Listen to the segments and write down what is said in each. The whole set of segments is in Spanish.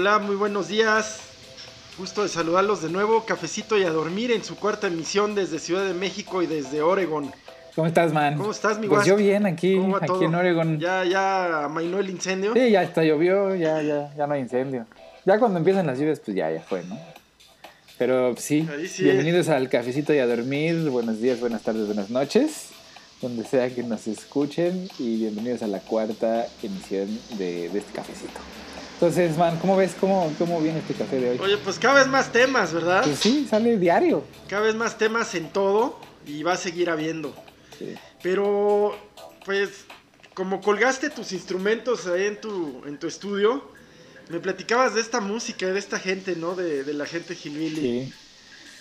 Hola, muy buenos días. Gusto de saludarlos de nuevo. Cafecito y a dormir en su cuarta emisión desde Ciudad de México y desde Oregon. ¿Cómo estás, man? ¿Cómo estás, mi Pues yo bien aquí, ¿Cómo va aquí todo? en Oregon. ¿Ya, ya amainó el incendio? Sí, ya está llovió, ya, ya, ya no hay incendio. Ya cuando empiezan las lluvias, pues ya, ya fue, ¿no? Pero sí, sí. bienvenidos al cafecito y a dormir. Buenos días, buenas tardes, buenas noches, donde sea que nos escuchen. Y bienvenidos a la cuarta emisión de, de este cafecito. Entonces, man, ¿cómo ves cómo, cómo viene este café de hoy? Oye, pues cada vez más temas, ¿verdad? Pues sí, sale diario. Cada vez más temas en todo y va a seguir habiendo. Sí. Pero, pues, como colgaste tus instrumentos ahí en tu, en tu estudio, me platicabas de esta música, de esta gente, ¿no? De, de la gente Gilbilly.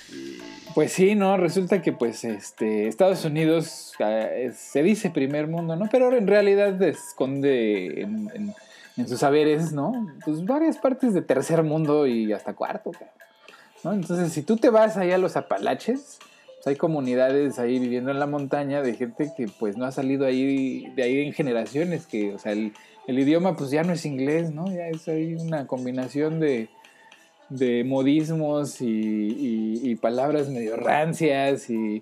Sí. Pues sí, no, resulta que pues este Estados Unidos eh, se dice primer mundo, ¿no? Pero en realidad esconde en, en- en sus saberes, ¿no? Pues varias partes de tercer mundo y hasta cuarto, ¿no? Entonces, si tú te vas ahí a los Apalaches, pues hay comunidades ahí viviendo en la montaña de gente que pues no ha salido ahí de ahí en generaciones, que, o sea, el, idioma pues ya no es inglés, ¿no? Ya es ahí una combinación de de modismos y- y palabras medio rancias y,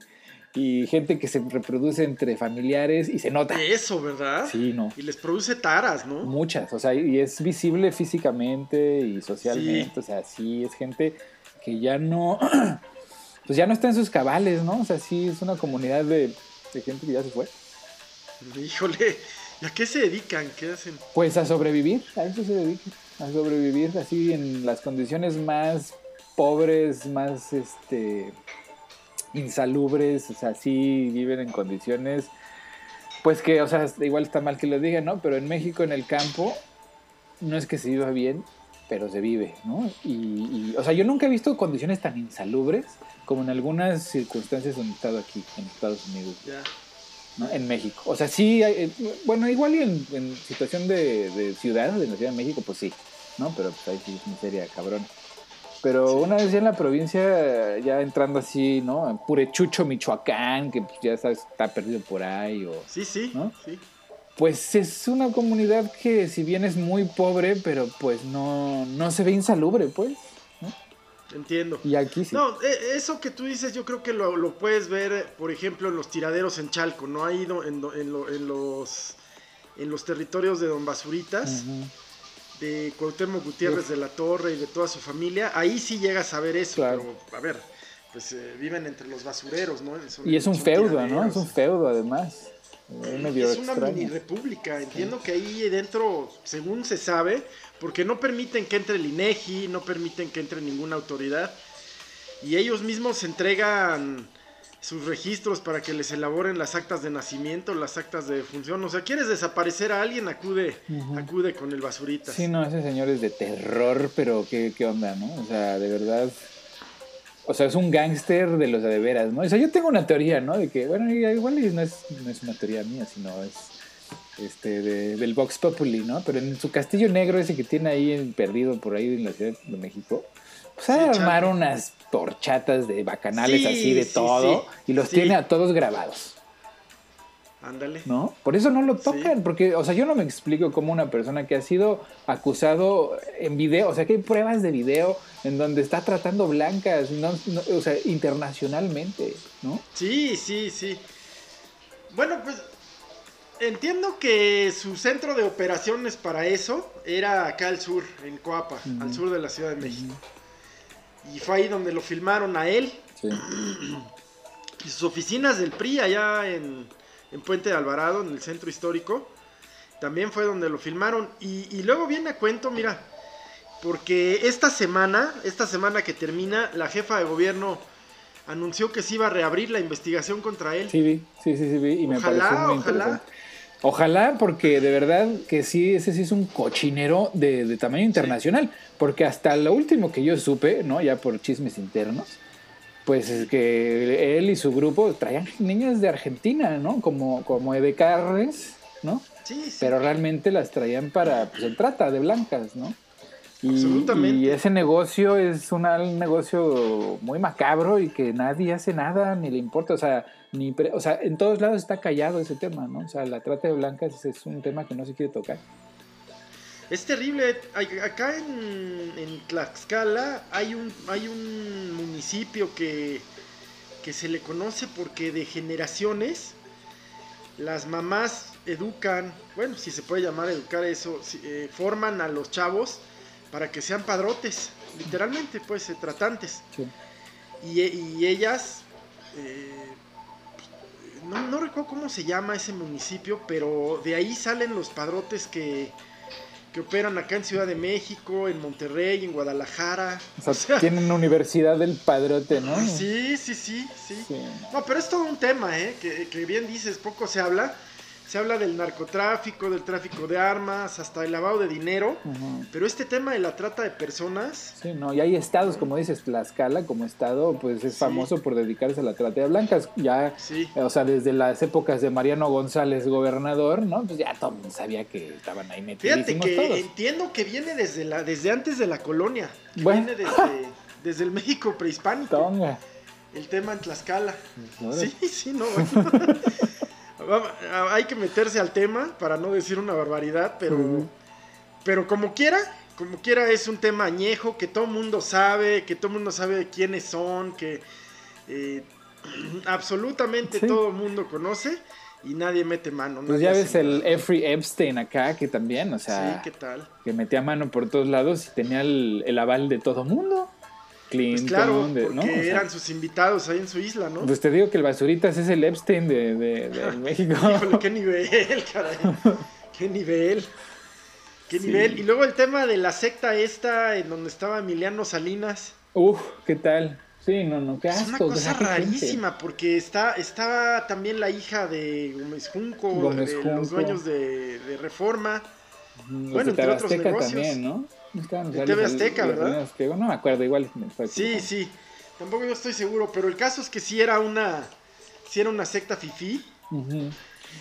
y gente que se reproduce entre familiares y se nota. Eso, ¿verdad? Sí, no. Y les produce taras, ¿no? Muchas, o sea, y es visible físicamente y socialmente, o sea, sí es gente que ya no, pues ya no está en sus cabales, ¿no? O sea, sí es una comunidad de, de gente que ya se fue. Híjole, ¿y a qué se dedican? ¿Qué hacen? Pues a sobrevivir, a eso se dedica, a sobrevivir así en las condiciones más pobres, más este insalubres, o sea, sí viven en condiciones, pues que, o sea, igual está mal que lo diga, ¿no? Pero en México, en el campo, no es que se viva bien, pero se vive, ¿no? Y, y, o sea, yo nunca he visto condiciones tan insalubres como en algunas circunstancias donde he estado aquí, en Estados Unidos. Ya. ¿no? En México. O sea, sí, hay- eh, bueno, igual y en, en situación de, de ciudad, de la Ciudad de México, pues sí, ¿no? Pero pues ahí sí es miseria, cabrón. Pero una vez ya en la provincia, ya entrando así, ¿no? En Purechucho, Michoacán, que pues, ya sabes, está perdido por ahí, o... Sí, sí, ¿No? sí. Pues es una comunidad que si bien es muy pobre, pero pues no, no se ve insalubre, pues. Entiendo. Y aquí sí. No, e- eso que tú dices yo creo que lo, lo puedes ver, por ejemplo, en los tiraderos en Chalco, ¿no? Ahí en, en lo- en los, en los territorios de Don Basuritas, Ujú. De Cuauhtémoc Gutiérrez de la Torre y de toda su familia, ahí sí llegas a ver eso, Claro. pero a ver, pues eh, viven entre los basureros, ¿no? Son- Y es un feudo, ¿no? Es un feudo, además. Es medio Es una extraño. mini república. Entiendo que ahí dentro, según se sabe, porque no permiten que entre el INEGI, no permiten que entre ninguna autoridad. Y ellos mismos entregan sus registros para que les elaboren las actas de nacimiento, las actas de función. O sea, quieres desaparecer a alguien, acude, acude con el basurita. Sí, no, ese señor es de terror, pero ¿qué, qué onda, no? O sea, de verdad. O sea, es un gángster de los de veras, ¿no? O sea, yo tengo una teoría, ¿no? De que, bueno, igual no es, no es una teoría mía, sino es este de- del Vox Populi, ¿no? Pero en su castillo negro ese que tiene ahí perdido por ahí en la Ciudad de México, pues Sí, armar unas torchatas de bacanales Sí, así de sí, todo sí, y los tiene a todos grabados. Ándale. ¿no? Por eso no lo tocan, porque, o sea, yo no me explico cómo una persona que ha sido acusado en video, o sea, que hay pruebas de video en donde está tratando blancas, no- no- o sea, internacionalmente, ¿no? Sí, sí, sí. Bueno, pues entiendo que su centro de operaciones para eso era acá al sur, en Coapa, al sur de la Ciudad de México. Y fue ahí donde lo filmaron a él Sí. y sus oficinas del PRI allá en, en Puente de Alvarado, en el centro histórico. También fue donde lo filmaron. Y, y luego viene a cuento, mira, porque esta semana, esta semana que termina, la jefa de gobierno anunció que se iba a reabrir la investigación contra él. Sí, vi, sí, sí, sí, vi, y me Ojalá, muy ojalá. porque de verdad que sí, ese sí es un cochinero de, de tamaño internacional, porque hasta lo último que yo supe, ¿no? Ya por chismes internos, pues es que él y su grupo traían niñas de Argentina, ¿no? Como, como edecarres, ¿no? Sí, sí. Pero realmente las traían para, pues, en trata de blancas, ¿no? Y, Absolutamente. y ese negocio es una- un negocio muy macabro y que nadie hace nada, ni le importa, o sea, ni pre- o sea, en todos lados está callado ese tema, ¿no? O sea, la trata de blancas es un tema que no se quiere tocar. Es terrible. Acá en, en Tlaxcala hay un, hay un municipio que, que se le conoce porque de generaciones las mamás educan, bueno, si se puede llamar educar eso, eh, forman a los chavos para que sean padrotes, literalmente, pues, eh, tratantes. Y, y, ellas, eh, no, no recuerdo cómo se llama ese municipio, pero de ahí salen los padrotes que, que operan acá en Ciudad de México, en Monterrey, en Guadalajara. O sea, tienen una universidad del padrote, ¿no? Sí, sí, sí, sí, No, pero es todo un tema, ¿eh? Que, que bien dices, poco se habla se habla del narcotráfico, del tráfico de armas, hasta el lavado de dinero, pero este tema de la trata de personas... Sí, no, y hay estados, como dices, Tlaxcala como estado, pues es famoso por dedicarse a la trata de blancas, ya, o sea, desde las épocas de Mariano González, gobernador, ¿no? Pues ya todo mundo sabía que estaban ahí metidos. Fíjate que entiendo que viene desde, la, desde antes de la colonia, viene desde, desde el México prehispánico. Tonga. El tema en Tlaxcala. Sí, sí, no, hay que meterse al tema para no decir una barbaridad, pero, pero como quiera, como quiera es un tema añejo que todo mundo sabe, que todo mundo sabe quiénes son, que eh, absolutamente todo el mundo conoce y nadie mete mano. Pues ya ves el Jeffrey Epstein acá, que también, o sea, ¿qué tal? que metía mano por todos lados y tenía el, el aval de todo el mundo. Pues claro, porque eran sus invitados ahí en su isla, ¿no? Pues te digo que el Basuritas es el Epstein de, de, México. Híjole, qué nivel, caray. qué nivel. Qué nivel. Y luego el tema de la secta esta en donde estaba Emiliano Salinas. Uf, ¿qué tal? Sí, no, no, qué asco. Es una cosa rarísima porque está, estaba también la hija de Gómez Junco, de los dueños de, Reforma. bueno, entre otros negocios. también, ¿no? De TV Azteca, ¿verdad? no me acuerdo, igual. sí, sí. Tampoco yo estoy seguro, pero el caso es que sí era una, sí era una secta fifí.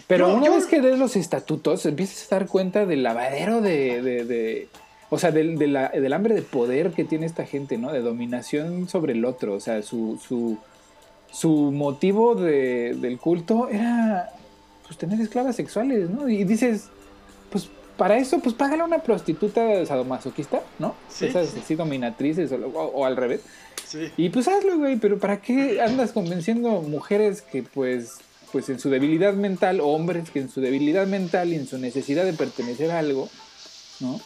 Pero una vez que des los estatutos, empiezas a dar cuenta del lavadero de, de, o sea, del, del, hambre de poder que tiene esta gente, ¿no? De dominación sobre el otro. O sea, su, su, su motivo del culto era pues tener esclavas sexuales, ¿no? Y dices, para eso, pues págale a una prostituta sadomasoquista, ¿no? Sí. Esas así dominatrices o, al revés. Sí. Y pues hazlo, güey, pero ¿para qué andas convenciendo mujeres que pues, pues en su debilidad mental, o hombres que en su debilidad mental y en su necesidad de pertenecer a algo, ¿no?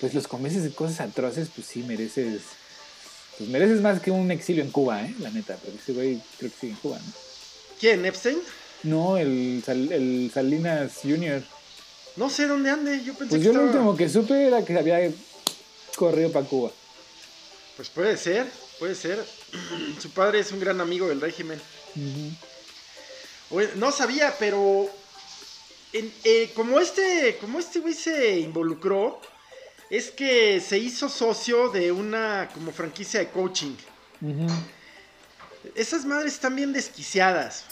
Pues los convences de cosas atroces, pues sí mereces, pues mereces más que un exilio en Cuba, ¿eh? La neta, pero ese güey creo que sigue en Cuba, ¿no? ¿Quién, Epstein? No, el, el Salinas Jr. No sé dónde ande, yo pensé pues yo lo último que supe era que había corrido para Cuba. Pues puede ser, puede ser. Su padre es un gran amigo del régimen. no sabía, pero eh, como este, como este güey se involucró, es que se hizo socio de una como franquicia de coaching. Esas madres están bien desquiciadas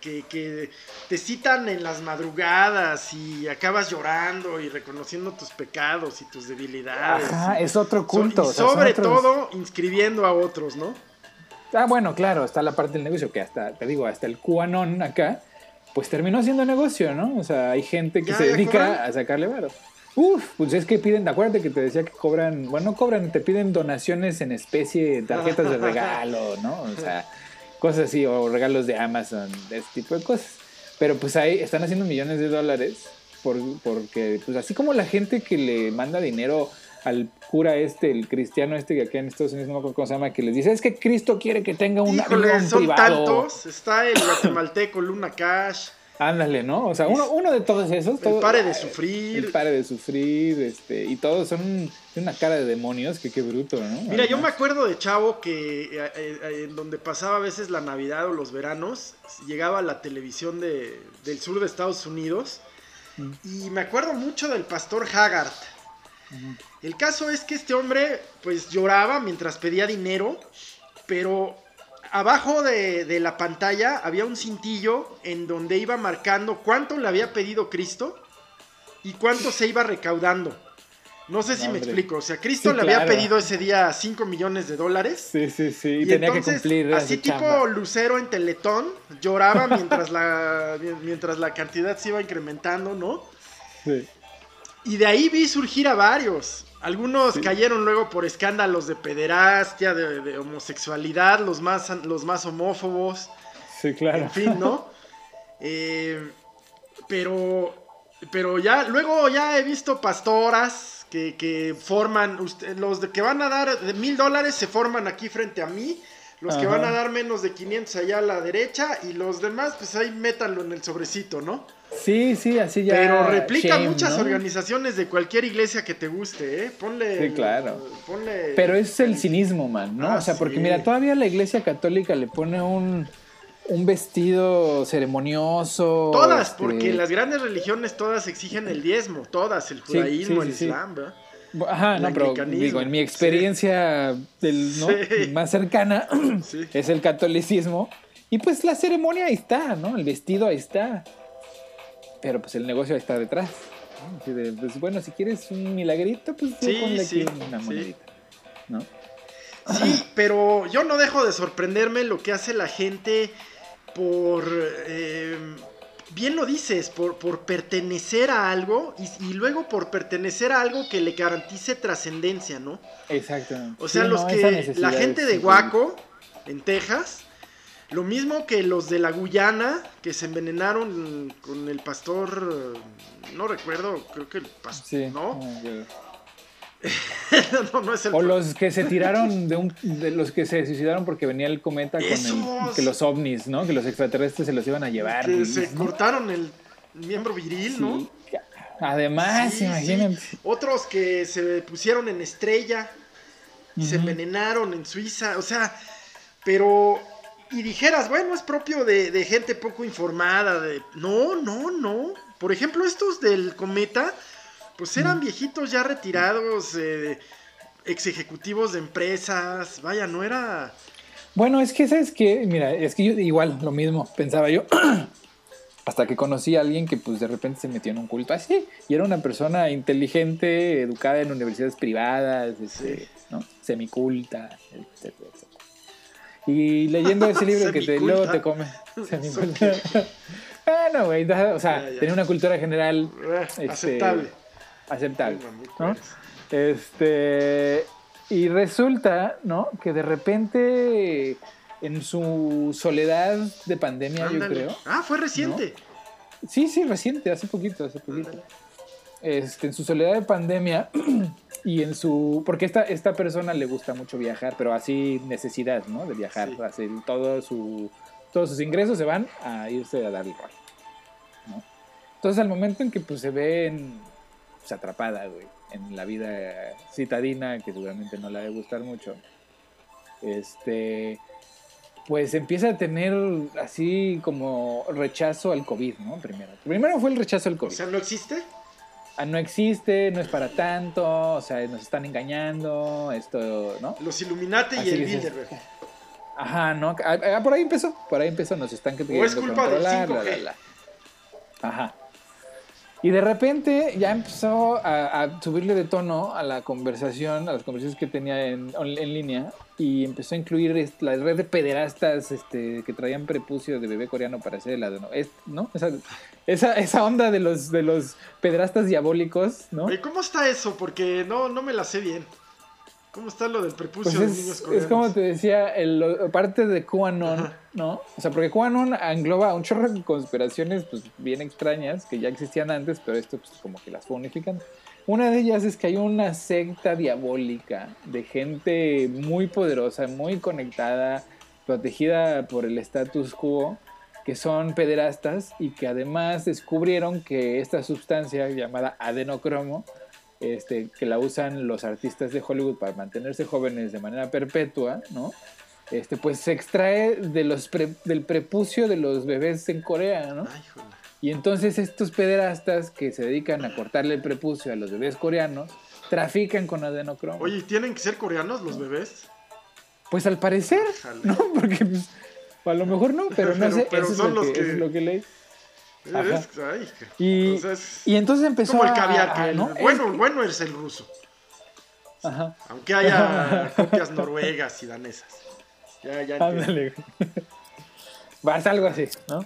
que, te citan en las madrugadas y acabas llorando y reconociendo tus pecados y tus debilidades. Ajá, es otro culto. y sobre todo inscribiendo a otros, ¿no? Ah, bueno, claro, está la parte del negocio que hasta, te digo, hasta el cuanón acá, pues terminó siendo negocio, ¿no? O sea, hay gente que se dedica a sacarle varo. Uf, pues es que piden, acuérdate que te decía que cobran, bueno, no cobran, te piden donaciones en especie, tarjetas de regalo, ¿no? O sea, cosas así, o regalos de Amazon, de este tipo de cosas. Pero pues ahí están haciendo millones de dólares por, porque, pues así como la gente que le manda dinero al cura este, el cristiano este que aquí en Estados Unidos no me acuerdo cómo se llama, que les dice, es que Cristo quiere que tenga un Híjole, son privado. tantos, está el guatemalteco Luna Cash, Ándale, ¿no? O sea, uno, uno de todos esos. el pare de sufrir. El pare de sufrir, este, y todos son una cara de demonios, que qué bruto, ¿no? Mira, yo me acuerdo de Chavo que eh, eh, en donde pasaba a veces la Navidad o los veranos, llegaba a la televisión de, del sur de Estados Unidos, mm. y me acuerdo mucho del pastor Haggard. El caso es que este hombre, pues lloraba mientras pedía dinero, pero abajo de, la pantalla había un cintillo en donde iba marcando cuánto le había pedido Cristo y cuánto se iba recaudando. No sé si me explico. O sea, Cristo le había pedido ese día 5 millones de dólares. Sí, sí, sí. Y, tenía que cumplir. Así tipo Lucero en Teletón, lloraba mientras la, mientras la cantidad se iba incrementando, ¿no? Sí. Y de ahí vi surgir a varios. Algunos cayeron luego por escándalos de pederastia, de, homosexualidad, los más, los más homófobos. Sí, claro. En fin, ¿no? Eh, pero, pero ya, luego ya he visto pastoras que, forman, los de que van a dar de mil dólares se forman aquí frente a mí. Los que van a dar menos de 500 allá a la derecha y los demás, pues ahí métanlo en el sobrecito, ¿no? Sí, sí, así ya. Pero replica muchas organizaciones de cualquier iglesia que te guste, ¿eh? Ponle. Sí, claro. Pero es el cinismo, man, ¿no? o sea, porque mira, todavía la iglesia católica le pone un, un vestido ceremonioso. Todas, este porque las grandes religiones todas exigen el diezmo, todas, el judaísmo, el islam, ¿verdad? Ajá, no, pero digo, en mi experiencia del, ¿no? más cercana es el catolicismo. Y pues la ceremonia ahí está, ¿no? El vestido ahí está. Pero pues el negocio está detrás. pues bueno, si quieres un milagrito, pues ponle aquí una monedita. ¿no? Sí, pero yo no dejo de sorprenderme lo que hace la gente por. Eh, bien lo dices, por, por pertenecer a algo y, luego por pertenecer a algo que le garantice trascendencia, ¿no? Exacto. O sea, los que. La gente de Guaco, en Texas, lo mismo que los de la Guyana, que se envenenaron con el pastor, no recuerdo, creo que el pastor, ¿no? no, no es el o los que se tiraron de un de los que se suicidaron porque venía el cometa con el, que los ovnis, ¿no? Que los extraterrestres se los iban a llevar. Que se cortaron el miembro viril, ¿no? Además, imagínate. Otros que se pusieron en estrella y se envenenaron en Suiza, o sea, pero y dijeras, bueno, es propio de, gente poco informada. De... No, no, no. Por ejemplo, estos del cometa, pues eran viejitos ya retirados, eh, ex ejecutivos de empresas. Vaya, no era. Bueno, es que, ¿sabes que Mira, es que yo igual, lo mismo, pensaba yo. Hasta que conocí a alguien que pues de repente se metió en un culto así. Y era una persona inteligente, educada en universidades privadas, este, ¿no? semiculta, etc. Y leyendo ese libro que te, luego te come. bueno, güey, o sea, tenía una cultura general eh, este, aceptable. Aceptable. ¿no? Este, y resulta, ¿no? Que de repente, en su soledad de pandemia, yo creo. Ah, fue reciente. Sí, sí, reciente, hace poquito, hace poquito. Este, en su soledad de pandemia, y en su. Porque esta, esta persona le gusta mucho viajar, pero así necesidad, ¿no? De viajar. Así, todo su, todos sus ingresos se van a irse a dar el ¿no? Entonces, al momento en que pues, se ve pues, atrapada, güey, en la vida citadina, que seguramente no le debe gustar mucho, este. Pues empieza a tener así como rechazo al COVID, ¿no? Primero. Primero fue el rechazo al COVID. O sea, ¿no existe? Ah, no existe, no es para tanto, o sea, nos están engañando, esto, ¿no? Los Illuminati y el Bilderberg. Ajá, ¿no? Ah, ah, por ahí empezó, por ahí empezó, nos están queriendo es culpa del Ajá. Y de repente ya empezó a, subirle de tono a la conversación, a las conversaciones que tenía en, en línea, y empezó a incluir la red de pederastas este, que traían prepucio de bebé coreano para hacer el ¿no? ¿no? Esa, esa, onda de los, de los pederastas diabólicos, ¿no? ¿Y cómo está eso? Porque no, no me la sé bien. ¿Cómo está lo del prepucio pues de niños coreanos? Es como te decía, el, parte de QAnon, ¿no? O sea, porque QAnon engloba un chorro de conspiraciones pues, bien extrañas que ya existían antes, pero esto pues como que las fue unificando. Una de ellas es que hay una secta diabólica de gente muy poderosa, muy conectada, protegida por el status quo, que son pederastas y que además descubrieron que esta sustancia llamada adenocromo, este, que la usan los artistas de Hollywood para mantenerse jóvenes de manera perpetua, ¿no? Este, pues se extrae de los del prepucio de los bebés en Corea, ¿no? Ay, y entonces estos pederastas que se dedican a cortarle el prepucio a los bebés coreanos, trafican con adenocromo. Oye, ¿tienen que ser coreanos los bebés? Pues al parecer, ¿no? Porque pues, a lo mejor no, pero no sé, eso es, lo que, es lo que leí. Y, y, entonces empezó como el caviar, ¿no? bueno, bueno es el ruso. Ajá. Aunque haya copias noruegas y danesas. Ya, ya. Ándale. Vas algo así, ¿no?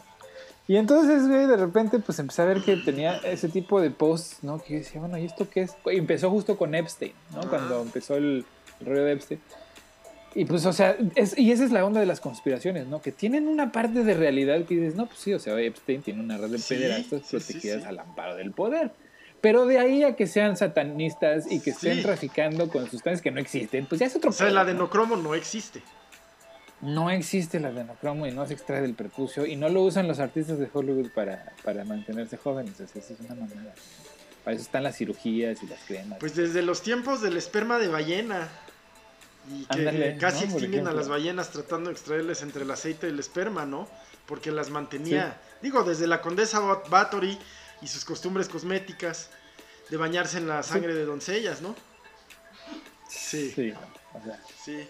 Y entonces, güey, de repente, pues empecé a ver que tenía ese tipo de posts, ¿no? Que yo decía, bueno, ¿y esto qué es? Empezó justo con Epstein, ¿no? Cuando empezó el, rollo de Epstein. Y pues, o sea, y esa es la onda de las conspiraciones, ¿no? Que tienen una parte de realidad que dices, no, pues sí, o sea, Epstein tiene una red de pederastas protegidas al amparo del poder. Pero de ahí a que sean satanistas y que estén traficando con sustancias que no existen, pues ya es otro O sea, el adenocromo no existe. No existe el adenocromo y no se extrae del prepucio y no lo usan los artistas de Hollywood para, para mantenerse jóvenes. O sea, eso es una manera. Para eso están las cirugías y las cremas. Pues desde los tiempos del esperma de ballena. Y que casi extinguen a las ballenas tratando de extraerles entre el aceite y el esperma, ¿no? Porque las mantenía. Digo, desde la condesa Bathory y sus costumbres cosméticas de bañarse en la sangre de doncellas, ¿no? Sí. Sí, sí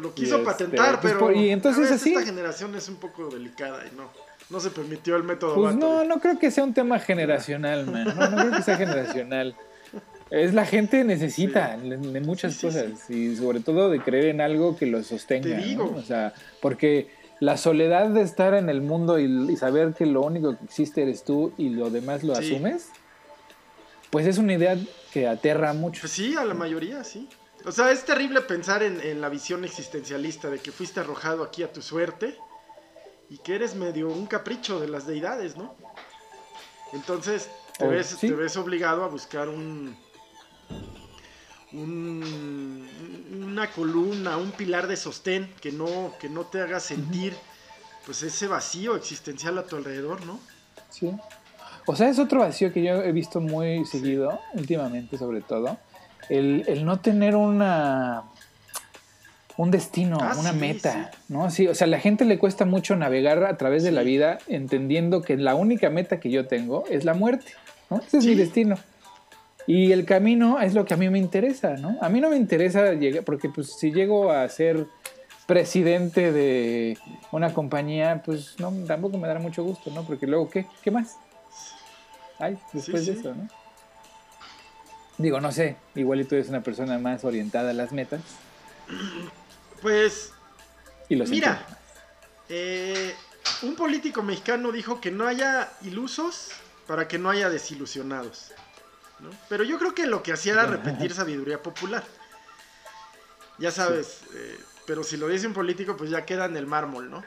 lo, quiso este, patentar, pues, pero y entonces así, esta generación es un poco delicada y no, no se permitió el método. Pues no, no creo que sea un tema generacional, man. No, no creo que sea generacional. Es la gente necesita de, muchas cosas y sobre todo de creer en algo que lo sostenga. Te digo. O sea, porque la soledad de estar en el mundo y, saber que lo único que existe eres tú y lo demás lo asumes, pues es una idea que aterra mucho. Pues sí, a la mayoría, sí. O sea, es terrible pensar en, la visión existencialista de que fuiste arrojado aquí a tu suerte y que eres medio un capricho de las deidades, ¿no? Entonces te, oh, ves, te ves obligado a buscar un, una columna, un pilar de sostén que no, que no te haga sentir pues ese vacío existencial a tu alrededor, ¿no? Sí. O sea, es otro vacío que yo he visto muy seguido, últimamente sobre todo, el, no tener una un destino, ah, una meta, ¿no? Sí, o sea, a la gente le cuesta mucho navegar a través de la vida entendiendo que la única meta que yo tengo es la muerte, ¿no? Ese es mi destino. Y el camino es lo que a mí me interesa, ¿no? A mí no me interesa llegar, porque pues si llego a ser presidente de una compañía, pues no, tampoco me dará mucho gusto, ¿no? Porque luego, ¿qué? ¿Qué más? Ay, después de eso, ¿no? Digo, no sé, igual y tú eres una persona más orientada a las metas. Pues, y mira, eh, un político mexicano dijo que no haya ilusos para que no haya desilusionados. Pero yo creo que lo que hacía era repetir sabiduría popular. Ya sabes, eh, pero si lo dice un político, pues ya queda en el mármol, ¿no?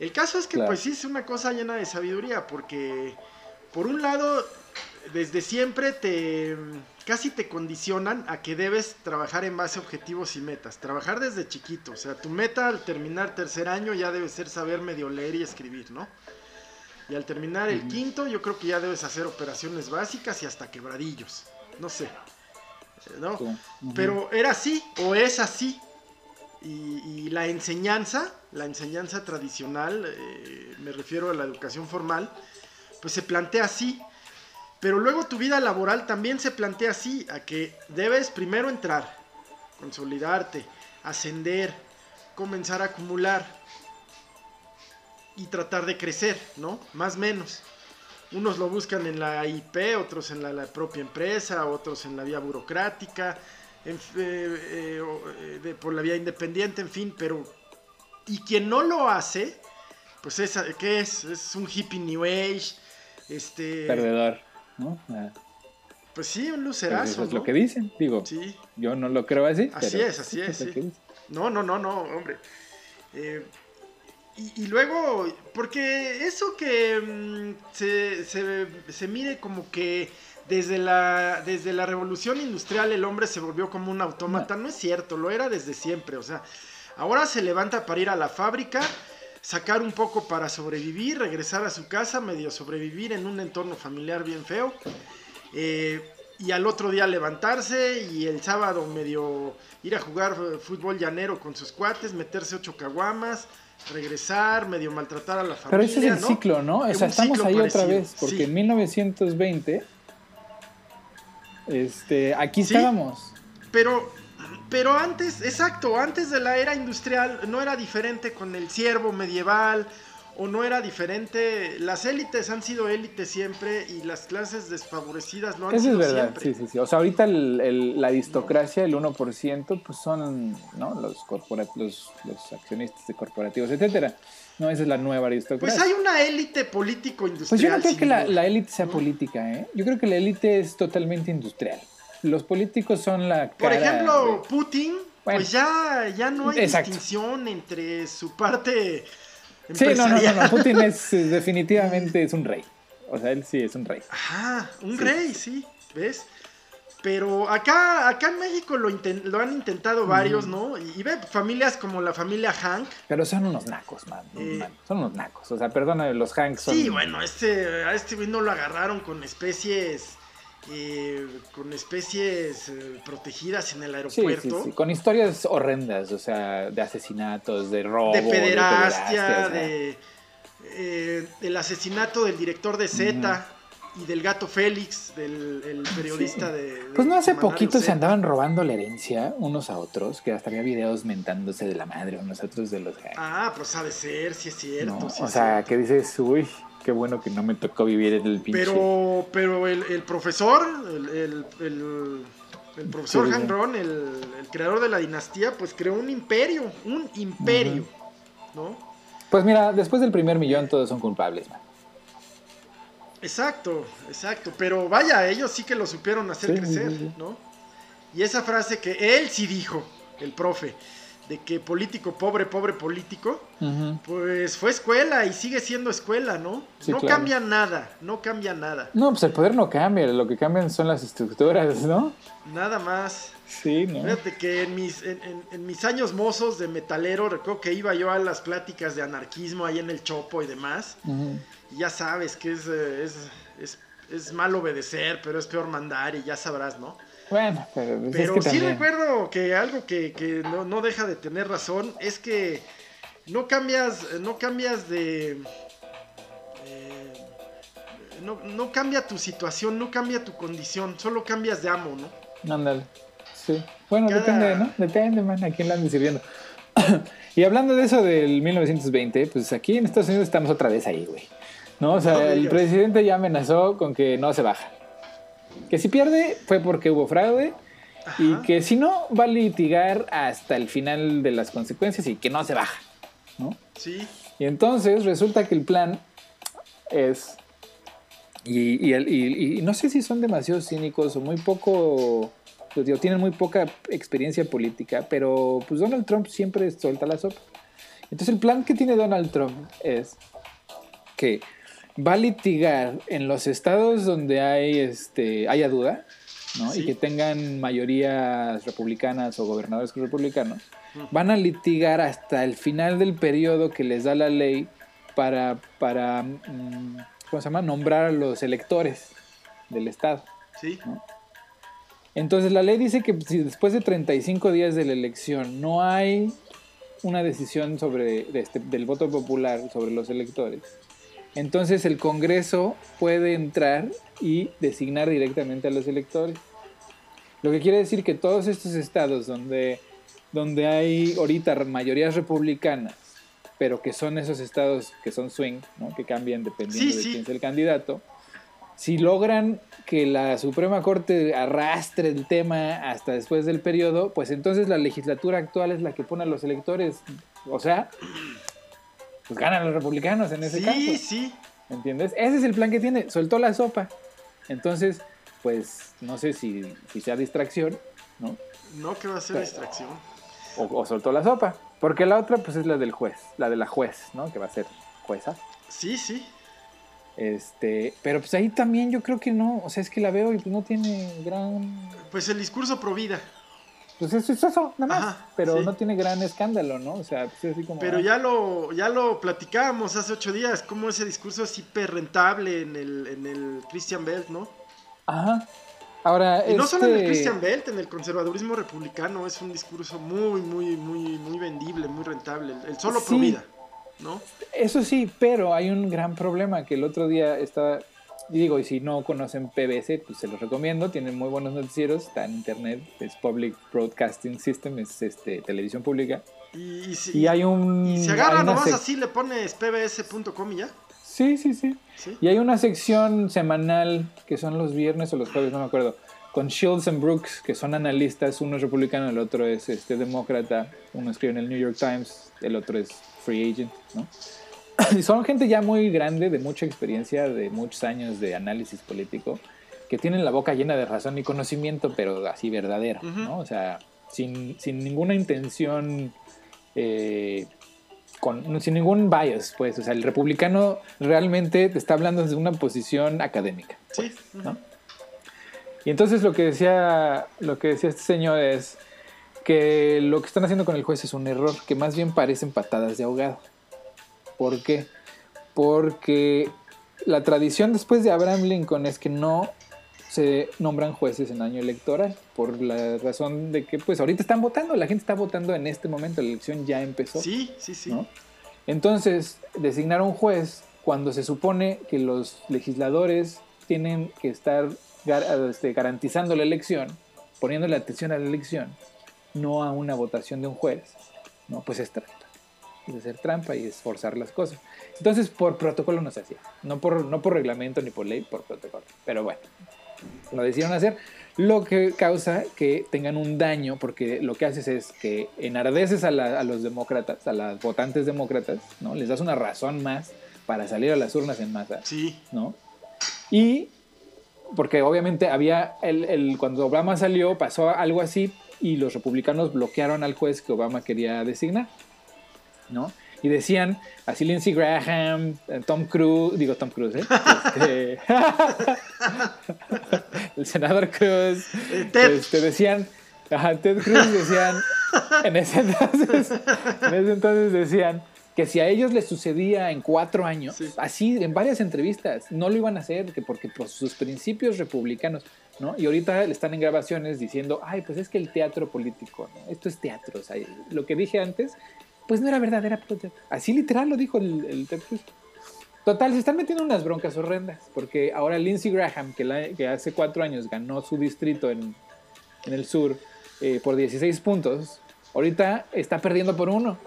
El caso es que pues sí es una cosa llena de sabiduría, porque por un lado, desde siempre te casi te condicionan a que debes trabajar en base a objetivos y metas. Trabajar desde chiquito, o sea, tu meta al terminar tercer año ya debe ser saber medio leer y escribir, ¿no? Y al terminar el quinto, yo creo que ya debes hacer operaciones básicas y hasta quebradillos. No sé. ¿No? Pero era así, o es así. Y, la enseñanza, la enseñanza tradicional, eh, me refiero a la educación formal, pues se plantea así. Pero luego tu vida laboral también se plantea así, a que debes primero entrar, consolidarte, ascender, comenzar a acumular y tratar de crecer, ¿no? Más o menos. Unos lo buscan en la IP, otros en la, propia empresa, otros en la vía burocrática, eh, eh, eh, por la vía independiente, en fin, pero... Y quien no lo hace, pues es, ¿qué es? Es un hippie new age, este... Perdedor, ¿no? Ah. Pues sí, un lucerazo. Eso es lo que dicen, digo. Sí. Yo no lo creo así. Así es, así es. No, no, no, no, hombre. Eh, y, luego, porque eso que mm, se, se, mire como que desde la, desde la revolución industrial el hombre se volvió como un autómata, no. es cierto, lo era desde siempre, o sea, ahora se levanta para ir a la fábrica, sacar un poco para sobrevivir, regresar a su casa, medio sobrevivir en un entorno familiar bien feo, eh, y al otro día levantarse y el sábado medio ir a jugar fútbol llanero con sus cuates, meterse ocho caguamas, regresar, medio maltratar a la familia. Pero ese es el ciclo, ¿no? O sea, estamos ahí otra vez, porque en 1920, este, aquí estábamos. Pero, pero antes, exacto, antes de la era industrial no era diferente con el ciervo medieval o no era diferente. Las élites han sido élites siempre y las clases desfavorecidas no han Eso sido es verdad, siempre. sí, sí, sí. O sea, ahorita el- el- la aristocracia, el 1%, pues son ¿no? los, los, los accionistas de corporativos, etcétera. No, esa es la nueva Pues aristocracia. hay una élite político-industrial. Pues yo no creo que la, élite sea ¿no? política, ¿eh? Yo creo que la élite es totalmente industrial. Los políticos son la Por cara ejemplo, de- Putin, Bueno. pues ya, ya no hay Exacto. distinción entre su parte Sí, no, no, no. Putin es definitivamente es un rey. O sea, él sí es un rey. Ajá, un Sí. rey, sí, ¿ves? Pero acá, acá en México lo, han intentado varios, ¿no? Y, y ve familias como la familia Hank. Pero son unos nacos, man. Eh. man. Son unos nacos. O sea, perdona, los Hanks son. Sí, bueno, este, a este güey no lo agarraron con especies, eh, con especies eh, protegidas en el Sí, sí, aeropuerto. sí. Con historias horrendas, o sea, de asesinatos, de robo, de pederastia, de, eh, del asesinato del director de Z y del gato Félix, del el periodista de, de Pues no hace poquito se andaban robando la herencia unos a otros, que hasta había videos mentándose de la madre unos a otros de los. Ah, pues ha de ser, sí es cierto. ¿no? o es sea, cierto. que dices, uy, qué bueno que no me tocó vivir en el pinche. Pero, pero el, el profesor, el, el, el- el profesor Sí, sí, Hank sí. Ron, el, el creador de la dinastía, pues creó un imperio, un imperio, ¿no? Pues mira, después del primer millón todos son culpables, man. Exacto, exacto. Pero vaya, ellos sí que lo supieron hacer Sí, crecer, sí. ¿no? Y esa frase que él sí dijo, el profe, de que político pobre, pobre político, pues fue escuela y sigue siendo escuela, ¿no? Sí, no claro. cambia nada, no cambia nada. No, pues el poder no cambia, lo que cambian son las estructuras, ¿no? Nada más. Sí, ¿no? Fíjate que en mis, en, en- en mis años mozos de metalero, recuerdo que iba yo a las pláticas de anarquismo ahí en el Chopo y demás. Y ya sabes que es, eh, es, es, es mal obedecer, pero es peor mandar y ya sabrás, ¿no? Bueno, pero, pues, Pero es que sí también... recuerdo que algo que, que no, no deja de tener razón es que no cambias, no cambias de... eh, no, no cambia tu situación, no cambia tu condición, solo cambias de amo, ¿no? Ándale. Sí. Bueno, Cada- depende, ¿no? Depende, man, a quién le ande sirviendo. y hablando de eso del 1920, pues aquí en Estados Unidos estamos otra vez ahí, güey. ¿No? O sea, No el presidente ya amenazó con que no se baja. Que si pierde fue porque hubo fraude y Ajá. que si no va a litigar hasta el final de las consecuencias y que no se baja, ¿no? Sí, Y entonces resulta que el plan es. Y, y el- y- y no sé si son demasiado cínicos o muy poco. Pues digo, tienen muy poca experiencia política, pero pues Donald Trump siempre suelta la sopa. Entonces el plan que tiene Donald Trump es que va a litigar en los estados donde hay este haya duda, ¿no? Sí. Y que tengan mayorías republicanas o gobernadores republicanos, van a litigar hasta el final del periodo que les da la ley para, para mm, ¿cómo se llama? Nombrar a los electores del estado. sí. Entonces la ley dice que si después de 35 días de la elección no hay una decisión sobre de este- del voto popular sobre los electores, entonces el Congreso puede entrar y designar directamente a los electores. Lo que quiere decir que todos estos estados donde, donde hay ahorita mayorías republicanas, pero que son esos estados que son swing, ¿no? que cambian dependiendo Sí, de sí. quién es el candidato, si logran que la Suprema Corte arrastre el tema hasta después del periodo, pues entonces la legislatura actual es la que pone a los electores. O sea, pues ganan los republicanos en ese Sí, caso. sí. ¿Entiendes? Ese es el plan que tiene. Soltó la sopa. Entonces, pues no sé si, si sea distracción, ¿no? No que va a ser Pero- distracción. O, o soltó la sopa. Porque la otra, pues es la del juez, la de la juez, ¿no? Que va a ser jueza. Sí, sí. Este, pero pues ahí también yo creo que no, o sea, es que la veo y pues no tiene gran Pues el discurso pro vida. Pues eso es eso, nada más. Ajá, pero sí. no tiene gran escándalo, ¿no? O sea, pues es así como. Pero ah, ya lo, ya lo platicábamos hace ocho días, cómo ese discurso es hiper rentable en el, en el Christian Belt, ¿no? Ajá. Ahora, Y no solo en el este, Christian Belt, en el conservadurismo republicano es un discurso muy, muy, muy, muy vendible, muy rentable. El, solo pro Sí. vida, ¿no? Eso sí, pero hay un gran problema que el otro día estaba. Y digo, y si no conocen PBS, pues se los recomiendo. Tienen muy buenos noticieros. Está en internet. Es Public Broadcasting System, es este, televisión pública. Y, si, y hay un... Y se agarra nomás así, le pones pbs.com y ya. Sí, sí, sí, Y hay una sección semanal que son los viernes o los jueves, no me acuerdo, con Shields and Brooks, que son analistas, uno es republicano, el otro es este demócrata, uno escribe en el New York Times, el otro es free agent, ¿no? Y son gente ya muy grande, de mucha experiencia, de muchos años de análisis político, que tienen la boca llena de razón y conocimiento, pero así verdadero, ¿no? O sea, sin, ninguna intención, eh, con, sin ningún bias, pues. O sea, el republicano realmente te está hablando desde una posición académica. Pues, ¿no? Y entonces lo que decía, lo que decía este señor es que lo que están haciendo con el juez es un error, que más bien parecen patadas de ahogado. ¿Por qué? Porque la tradición después de Abraham Lincoln es que no se nombran jueces en año electoral, por la razón de que pues ahorita están votando, la gente está votando en este momento, la elección ya empezó. Sí, sí, sí. Entonces, designar un juez cuando se supone que los legisladores tienen que estar este, garantizando la elección, poniéndole atención a la elección, no a una votación de un juez, no, pues es. Es hacer trampa y esforzar las cosas. Entonces, por protocolo no se hacía. No por, no por reglamento ni por ley, por protocolo. Pero bueno, lo decidieron hacer. Lo que causa que tengan un daño, porque lo que haces es que enardeces a, a los demócratas, a los votantes demócratas, ¿no? Les das una razón más para salir a las urnas en masa. Sí. ¿No? Y porque obviamente había, el, cuando Obama salió pasó algo así y los republicanos bloquearon al juez que Obama quería designar, ¿no? Y decían, así Lindsey Graham, Tom Cruise, digo Tom Cruise, ¿eh? Este, el senador Cruz, eh, Ted. Este, decían, Ted Cruz decían, en ese entonces, en ese entonces decían, que si a ellos les sucedía en cuatro años, así en varias entrevistas, no lo iban a hacer que porque por sus principios republicanos, ¿no? Y ahorita están en grabaciones diciendo, ay, pues es que el teatro político, ¿no? Esto es teatro, o sea, lo que dije antes, pues no era verdad, era teatro. Así literal lo dijo el, el Total, se están metiendo unas broncas horrendas, porque ahora Lindsey Graham, que, que hace cuatro años ganó su distrito en, en el sur eh, por 16 puntos, ahorita está perdiendo por uno.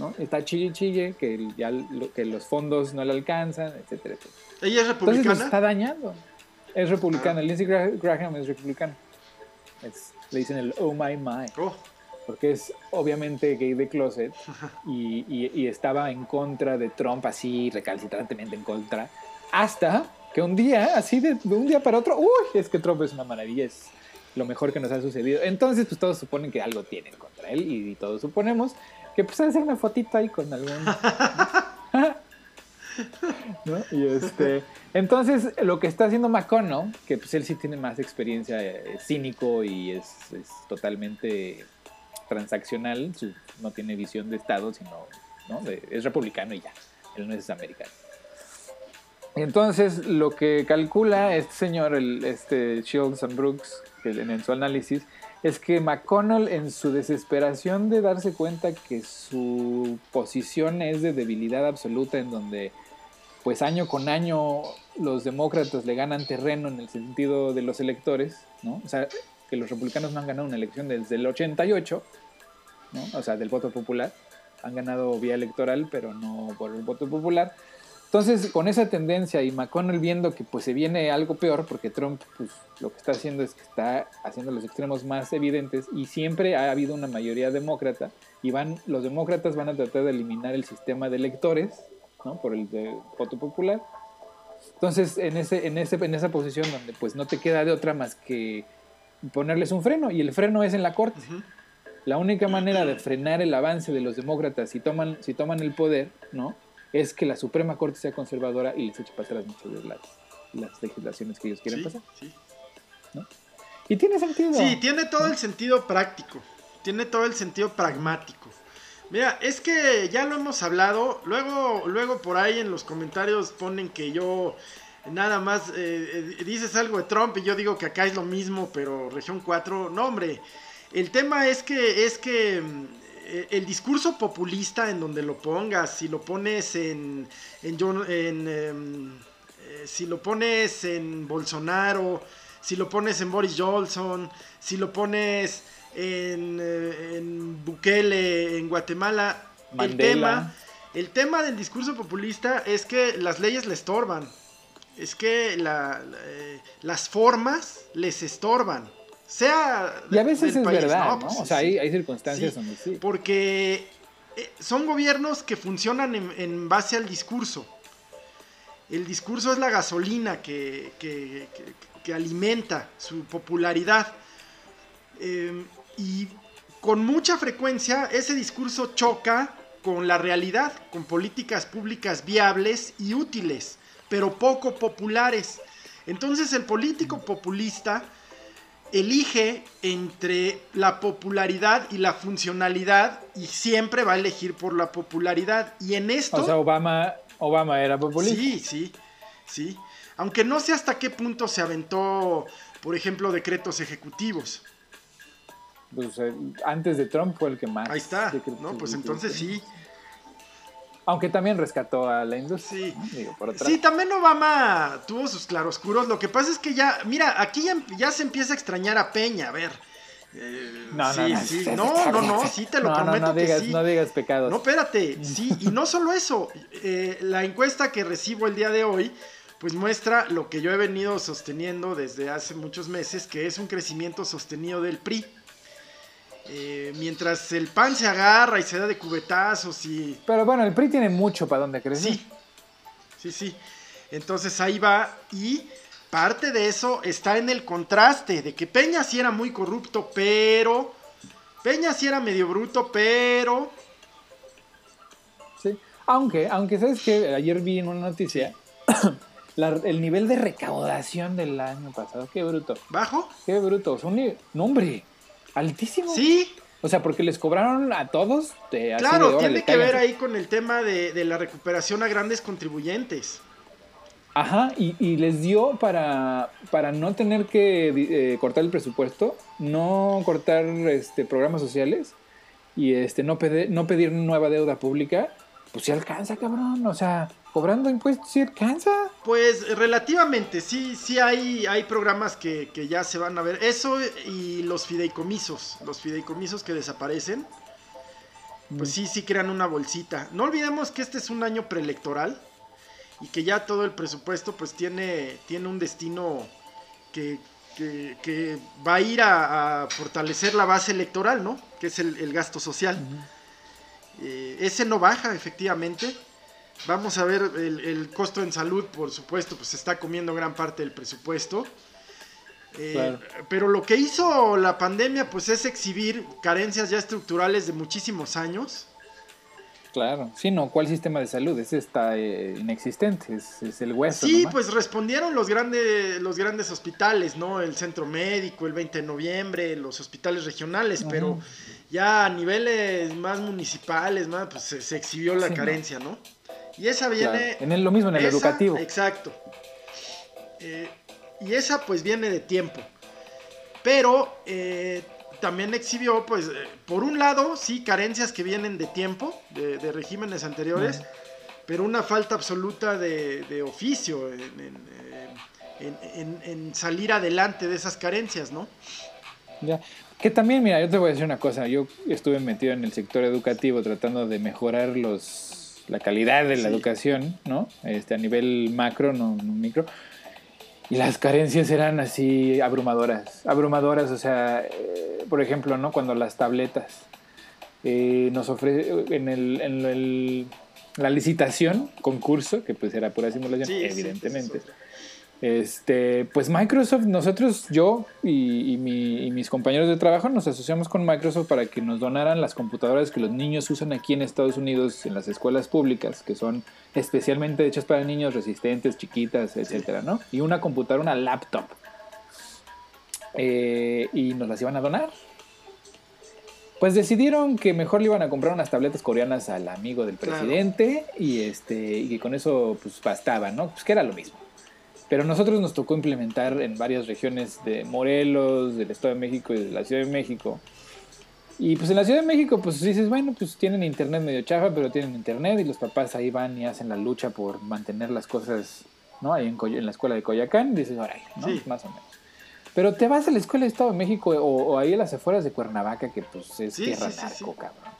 ¿no? Está chille chille, que ya que los fondos no le alcanzan, etcétera, etcétera. ¿Ella es republicana? Entonces está dañando. Es republicana. Ah. Lindsey Graham es republicana. le dicen el oh my my. Oh. Porque es obviamente gay de closet y, y, estaba en contra de Trump, así recalcitrantemente en contra. Hasta que un día, así de, de un día para otro, uy, es que Trump es una maravilla, es lo mejor que nos ha sucedido. Entonces, pues todos suponen que algo tienen contra él y todos suponemos que pues hacer una fotito ahí con algún. ¿No? Y este, entonces, lo que está haciendo McConnell, que pues él sí tiene más experiencia, es cínico y es, totalmente transaccional, no tiene visión de Estado, sino ¿no? es republicano y ya, él no es americano. Entonces, lo que calcula este señor, este Shields and Brooks, en su análisis, es que McConnell en su desesperación de darse cuenta que su posición es de debilidad absoluta en donde pues año con año los demócratas le ganan terreno en el sentido de los electores, ¿no? O sea, que los republicanos no han ganado una elección desde el 88, ¿no? O sea, del voto popular. Han ganado vía electoral, pero no por el voto popular. Entonces, con esa tendencia y McConnell viendo que pues se viene algo peor, porque Trump pues, lo que está haciendo es que está haciendo los extremos más evidentes y siempre ha habido una mayoría demócrata y van, los demócratas van a tratar de eliminar el sistema de electores, ¿no? Por el de voto popular. Entonces, en, ese, en, ese, en esa posición donde pues no te queda de otra más que ponerles un freno y el freno es en la corte. La única manera de frenar el avance de los demócratas si toman, si toman el poder, ¿no? es que la Suprema Corte sea conservadora y les eche para atrás muchas de las, las legislaciones que ellos quieren pasar. Sí. ¿no? Y tiene sentido. Sí, tiene todo el sentido práctico. Tiene todo el sentido pragmático. Mira, es que ya lo hemos hablado. Luego, luego por ahí en los comentarios ponen que yo nada más eh, eh, dices algo de Trump y yo digo que acá es lo mismo, pero región 4. No, hombre. El tema es que es que mm, eh, el discurso populista en donde lo pongas, si lo pones en, en, en em, eh, si lo pones en Bolsonaro, si lo pones en Boris Johnson, si lo pones en, en Bukele, en Guatemala. El tema, el tema del discurso populista es que las leyes le estorban. Es que eh, las formas les estorban. Sea. Y a veces es verdad, ¿no? Pues o sea, hay, circunstancias donde sí. Porque eh, son gobiernos que funcionan en, base al discurso. El discurso es la gasolina que, que, alimenta su popularidad. Em, y con mucha frecuencia ese discurso choca con la realidad, con políticas públicas viables y útiles, pero poco populares. Entonces el político populista elige entre la popularidad y la funcionalidad y siempre va a elegir por la popularidad. Y en esto... O sea, Obama, Obama era populista. Sí, sí, sí. Aunque no sé hasta qué punto se aventó, por ejemplo, decretos ejecutivos. Pues eh, antes de Trump fue el que más. Ahí está, ¿no? Pues entonces sí. Aunque también rescató a la industria. Sí, sí también Obama tuvo sus claroscuros. Lo que pasa es que ya, mira, aquí ya, se empieza a extrañar a Peña, a ver. Eh, no, no, no, sí. no, no, no, sí, te lo prometo no, digas, que sí. No digas pecados. No, espérate, sí, y no solo eso. Eh, la encuesta que recibo el día de hoy, pues muestra lo que yo he venido sosteniendo desde hace muchos meses, que es un crecimiento sostenido del PRI. Eh, mientras el pan se agarra y se da de cubetazos y... Pero bueno, el PRI tiene mucho para donde crecer. Sí, sí, sí. Entonces ahí va y parte de eso está en el contraste de que Peña sí era muy corrupto, pero... Peña sí era medio bruto, pero... Sí, aunque, aunque sabes que ayer vi en una noticia el nivel de recaudación del año pasado, qué bruto. ¿Bajo? Qué bruto, son... No, hombre altísimo. Sí. O sea, porque les cobraron a todos. De, claro, tiene que ver ahí con el tema de, la recuperación a grandes contribuyentes. Ajá, y, les dio para, para no tener que eh, cortar el presupuesto, no cortar este, programas sociales y este, no, pedir, no pedir nueva deuda pública, pues sí alcanza, cabrón. O sea, cobrando impuestos sí alcanza. Pues relativamente, sí, sí hay, hay programas que, ya se van a ver. Eso y los fideicomisos, los fideicomisos que desaparecen, pues sí, sí crean una bolsita. No olvidemos que este es un año preelectoral y que ya todo el presupuesto pues tiene, tiene un destino que, va a ir a, fortalecer la base electoral, ¿no? Que es el, gasto social. Eh, ese no baja, efectivamente. Vamos a ver el, costo en salud, por supuesto, pues está comiendo gran parte del presupuesto. Eh, pero lo que hizo la pandemia, pues es exhibir carencias ya estructurales de muchísimos años. Claro, sí, no, ¿cuál sistema de salud? Ese está eh, inexistente, es, el hueso. Sí, pues respondieron los grandes, los grandes hospitales, ¿no? El centro médico, el 20 de noviembre, los hospitales regionales, pero ya a niveles más municipales, más, pues se, exhibió la carencia, ¿no? Y esa viene... En lo mismo, en el educativo. Exacto. Eh, y esa pues viene de tiempo. Pero eh, también exhibió, pues, eh, por un lado, sí, carencias que vienen de tiempo, de, regímenes anteriores, pero una falta absoluta de, oficio en, salir adelante de esas carencias, ¿no? Ya. Que también, mira, yo te voy a decir una cosa, yo estuve metido en el sector educativo tratando de mejorar los la calidad de la educación, ¿no? Este, a nivel macro, no, micro. Y las carencias eran así abrumadoras, abrumadoras, o sea, eh, por ejemplo, ¿no? Cuando las tabletas eh, nos ofrecen en, el, en el, la licitación, concurso, que pues era pura simulación, evidentemente. Este, pues Microsoft, nosotros, yo y, mis compañeros de trabajo nos asociamos con Microsoft para que nos donaran las computadoras que los niños usan aquí en Estados Unidos en las escuelas públicas, que son especialmente hechas para niños resistentes, chiquitas, etcétera, ¿no? Y una computadora, una laptop. Eh, y nos las iban a donar. Pues decidieron que mejor le iban a comprar unas tabletas coreanas al amigo del presidente y este y que con eso pues bastaba, ¿no? Pues que era lo mismo. Pero nosotros nos tocó implementar en varias regiones de Morelos, del Estado de México y de la Ciudad de México. Y pues en la Ciudad de México, pues dices, bueno, pues tienen internet medio chafa, pero tienen internet y los papás ahí van y hacen la lucha por mantener las cosas, ¿no? Ahí en, en la escuela de Coyacán, dices, órale, ¿no? Más o menos. Pero te vas a la escuela de Estado de México o, ahí a las afueras de Cuernavaca, que pues es tierra narco, cabrón.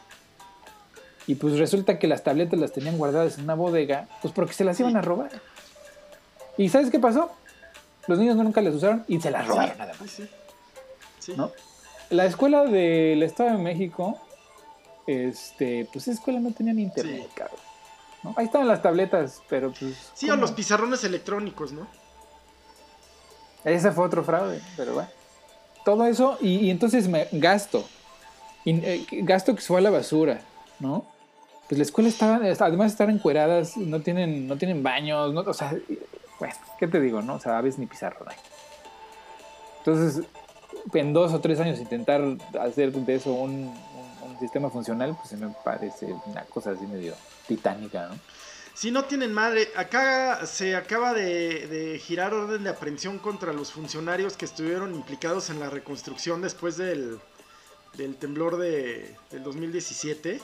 Y pues resulta que las tabletas las tenían guardadas en una bodega, pues porque se las iban a robar. ¿Y sabes qué pasó? Los niños nunca las usaron y se las robaron nada más. ¿No? La escuela del Estado de México, este, pues esa escuela no tenía ni internet, cabrón. Ahí estaban las tabletas, pero pues. Sí, o los pizarrones electrónicos, ¿no? Ese fue otro fraude, pero bueno. Todo eso, y, entonces me gasto. Eh, gasto que se fue a la basura, ¿no? Pues la escuela estaba, además de estar encueradas, no tienen, no tienen baños, no, o sea, bueno, ¿qué te digo, no? O sea, aves ni pizarro, ¿no? Entonces, en dos o tres años intentar hacer de eso un, un sistema funcional, pues se me parece una cosa así medio titánica, ¿no? Si no tienen madre, acá se acaba de, girar orden de aprehensión contra los funcionarios que estuvieron implicados en la reconstrucción después del, del temblor de, del 2017.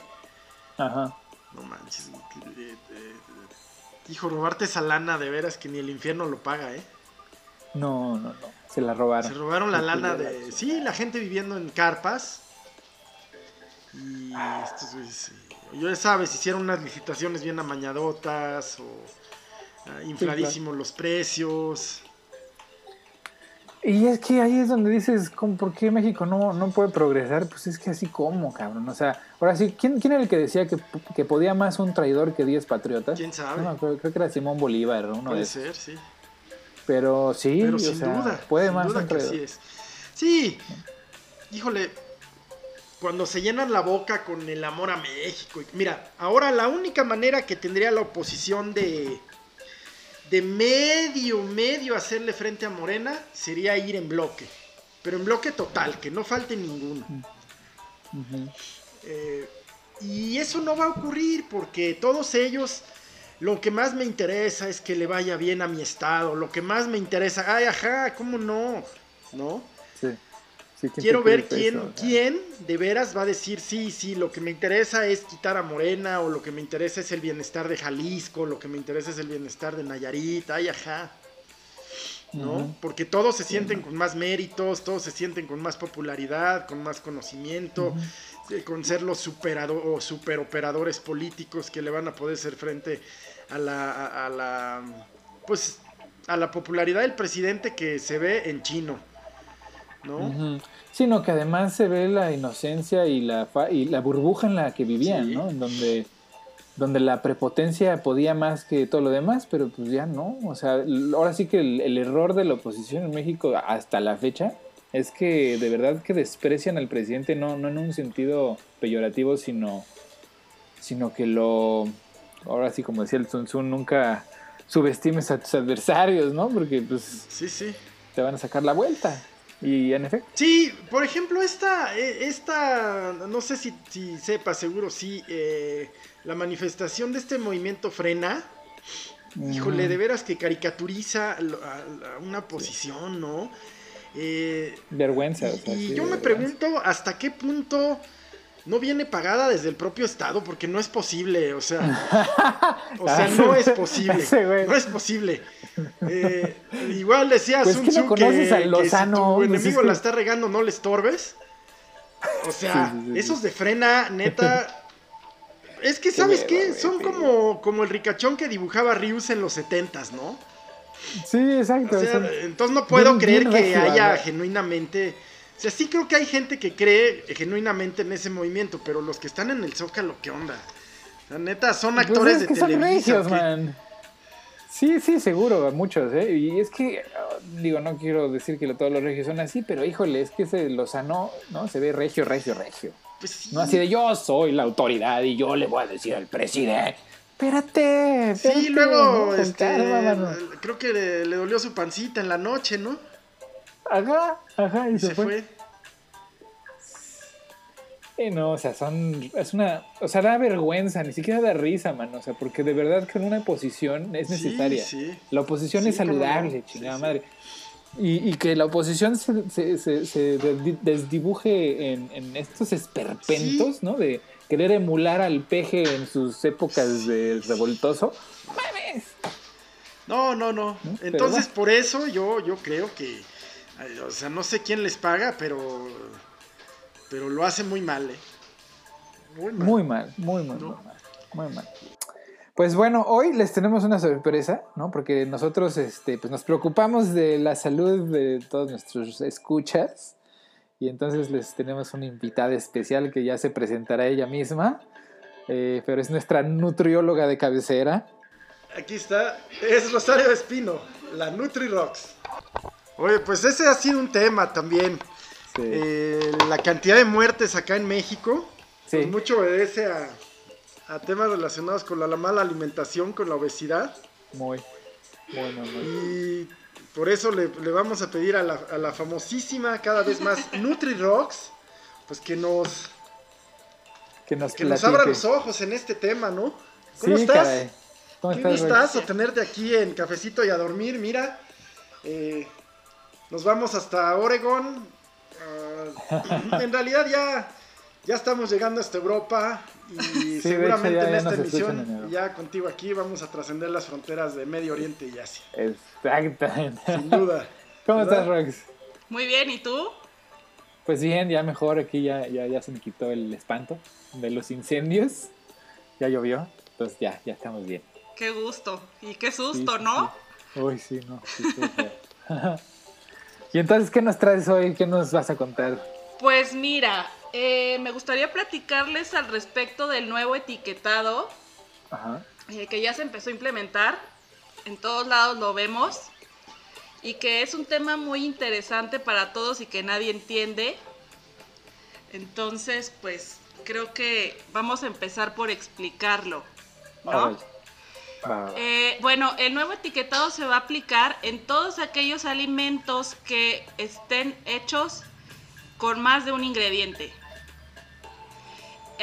Ajá. No manches. Eh, eh, hijo, robarte esa lana de veras que ni el infierno lo paga, ¿eh? No, no, no. Se la robaron. Se robaron la lana de... Sí, la gente viviendo en carpas. Y estos ya sabes, hicieron unas licitaciones bien amañadotas o ah, infladísimos los precios. Y es que ahí es donde dices, ¿por qué México no, no puede progresar? Pues es que así como, cabrón. O sea, ahora sí, ¿quién, quién era el que decía que, que podía más un traidor que 10 patriotas? ¿Quién sabe? creo, que era Simón Bolívar, uno Puede ser, sí. Pero sí, Pero sin duda, puede más un traidor. es. Sí, híjole, cuando se llenan la boca con el amor a México. Mira, ahora la única manera que tendría la oposición de, de medio, medio hacerle frente a Morena sería ir en bloque. Pero en bloque total, que no falte ninguno. Eh, y eso no va a ocurrir porque todos ellos, lo que más me interesa es que le vaya bien a mi estado. Lo que más me interesa, ay, ajá, ¿cómo no? ¿No? Sí. Quiero ver quién, quién de veras va a decir, sí, sí, lo que me interesa es quitar a Morena, o lo que me interesa es el bienestar de Jalisco, lo que me interesa es el bienestar de Nayarit, ay, ajá. ¿No? Porque todos se sienten con más méritos, todos se sienten con más popularidad, con más conocimiento, eh, con ser los superado o superoperadores políticos que le van a poder hacer frente a la, a la, pues, a la popularidad del presidente que se ve en chino. ¿No? Sino que además se ve la inocencia y la, y la burbuja en la que vivían, ¿no? En donde, donde la prepotencia podía más que todo lo demás, pero pues ya no. O sea, ahora sí que el, error de la oposición en México hasta la fecha es que de verdad que desprecian al presidente, no, no en un sentido peyorativo, sino, sino que lo, ahora sí como decía el Sun Tzu, nunca subestimes a tus adversarios, ¿no? Porque pues sí, sí. te van a sacar la vuelta. Y en efecto. Sí, por ejemplo, esta, e, esta no sé si, si sepa, seguro sí, eh, la manifestación de este movimiento frena. Híjole, de veras que caricaturiza a, una posición, ¿no? Eh, Vergüenza. Y, yo me pregunto hasta qué punto no viene pagada desde el propio Estado, porque no es posible, o sea, o sea, no es posible, no es posible. Eh, igual decía pues Sun Tzu que, que, si tu pues enemigo la está regando, no le estorbes. O sea, esos de frena, neta, es que, ¿sabes qué? Son como, como el ricachón que dibujaba Rius en los setentas, ¿no? Sí, exacto. entonces no puedo creer que haya genuinamente o sea, sí creo que hay gente que cree genuinamente en ese movimiento, pero los que están en el Zócalo, ¿qué onda? La neta, son pues actores de televisión. Sí, sí, seguro, muchos, ¿eh? Y es que, digo, no quiero decir que todos los regios son así, pero híjole, es que ese Lozano, ¿no? Se ve regio, regio, regio. Pues No así de yo soy la autoridad y yo le voy a decir al presidente. Espérate, Sí, luego, este, creo que le, le, dolió su pancita en la noche, ¿no? Ajá, ajá, y, se, fue. no, o sea, son. Es una. O sea, da vergüenza, ni siquiera da risa, man. O sea, porque de verdad que una oposición es necesaria. La oposición es saludable, chingada madre. Y, que la oposición se, se, desdibuje en, en, estos esperpentos, ¿no? De querer emular al peje en sus épocas de revoltoso. ¡Mames! No, no, no. Entonces, por eso yo, yo creo que O sea, no sé quién les paga, pero. Pero lo hace muy mal, ¿eh? Muy mal. Muy mal, muy, muy, mal. Muy mal. Pues bueno, hoy les tenemos una sorpresa, ¿no? Porque nosotros este, pues nos preocupamos de la salud de todos nuestros escuchas. Y entonces les tenemos una invitada especial que ya se presentará ella misma. Eh, pero es nuestra nutrióloga de cabecera. Aquí está, es Rosario Espino, la NutriRocks. Oye, pues ese ha sido un tema también. Eh, la cantidad de muertes acá en México, sí. pues mucho obedece a, a, temas relacionados con la, mala alimentación, con la obesidad. Muy, muy, muy, Y por eso le, vamos a pedir a la, a la, famosísima, cada vez más, NutriRocks, pues que nos... Que nos, que nos abra los ojos en este tema, ¿no? ¿Cómo estás? ¿Cómo Qué gustazo tenerte aquí en Cafecito y a dormir. Mira, eh, nos vamos hasta Oregon. Ah, en realidad ya, ya estamos llegando hasta Europa y seguramente en esta emisión, ya contigo aquí, vamos a trascender las fronteras de Medio Oriente y Asia. Exactamente. Sin duda. ¿Cómo estás, Rox? Muy bien, ¿y tú? Pues bien, ya mejor, aquí ya, ya, ya se me quitó el espanto de los incendios. Ya llovió, entonces ya, ya estamos bien. Qué gusto y qué susto, ¿no? Uy, sí, no. y entonces, ¿qué nos traes hoy? ¿Qué nos vas a contar? Pues mira, eh, me gustaría platicarles al respecto del nuevo etiquetado eh, que ya se empezó a implementar. En todos lados lo vemos. Y que es un tema muy interesante para todos y que nadie entiende. Entonces, pues creo que vamos a empezar por explicarlo. ¿no? Eh, bueno, el nuevo etiquetado se va a aplicar en todos aquellos alimentos que estén hechos con más de un ingrediente.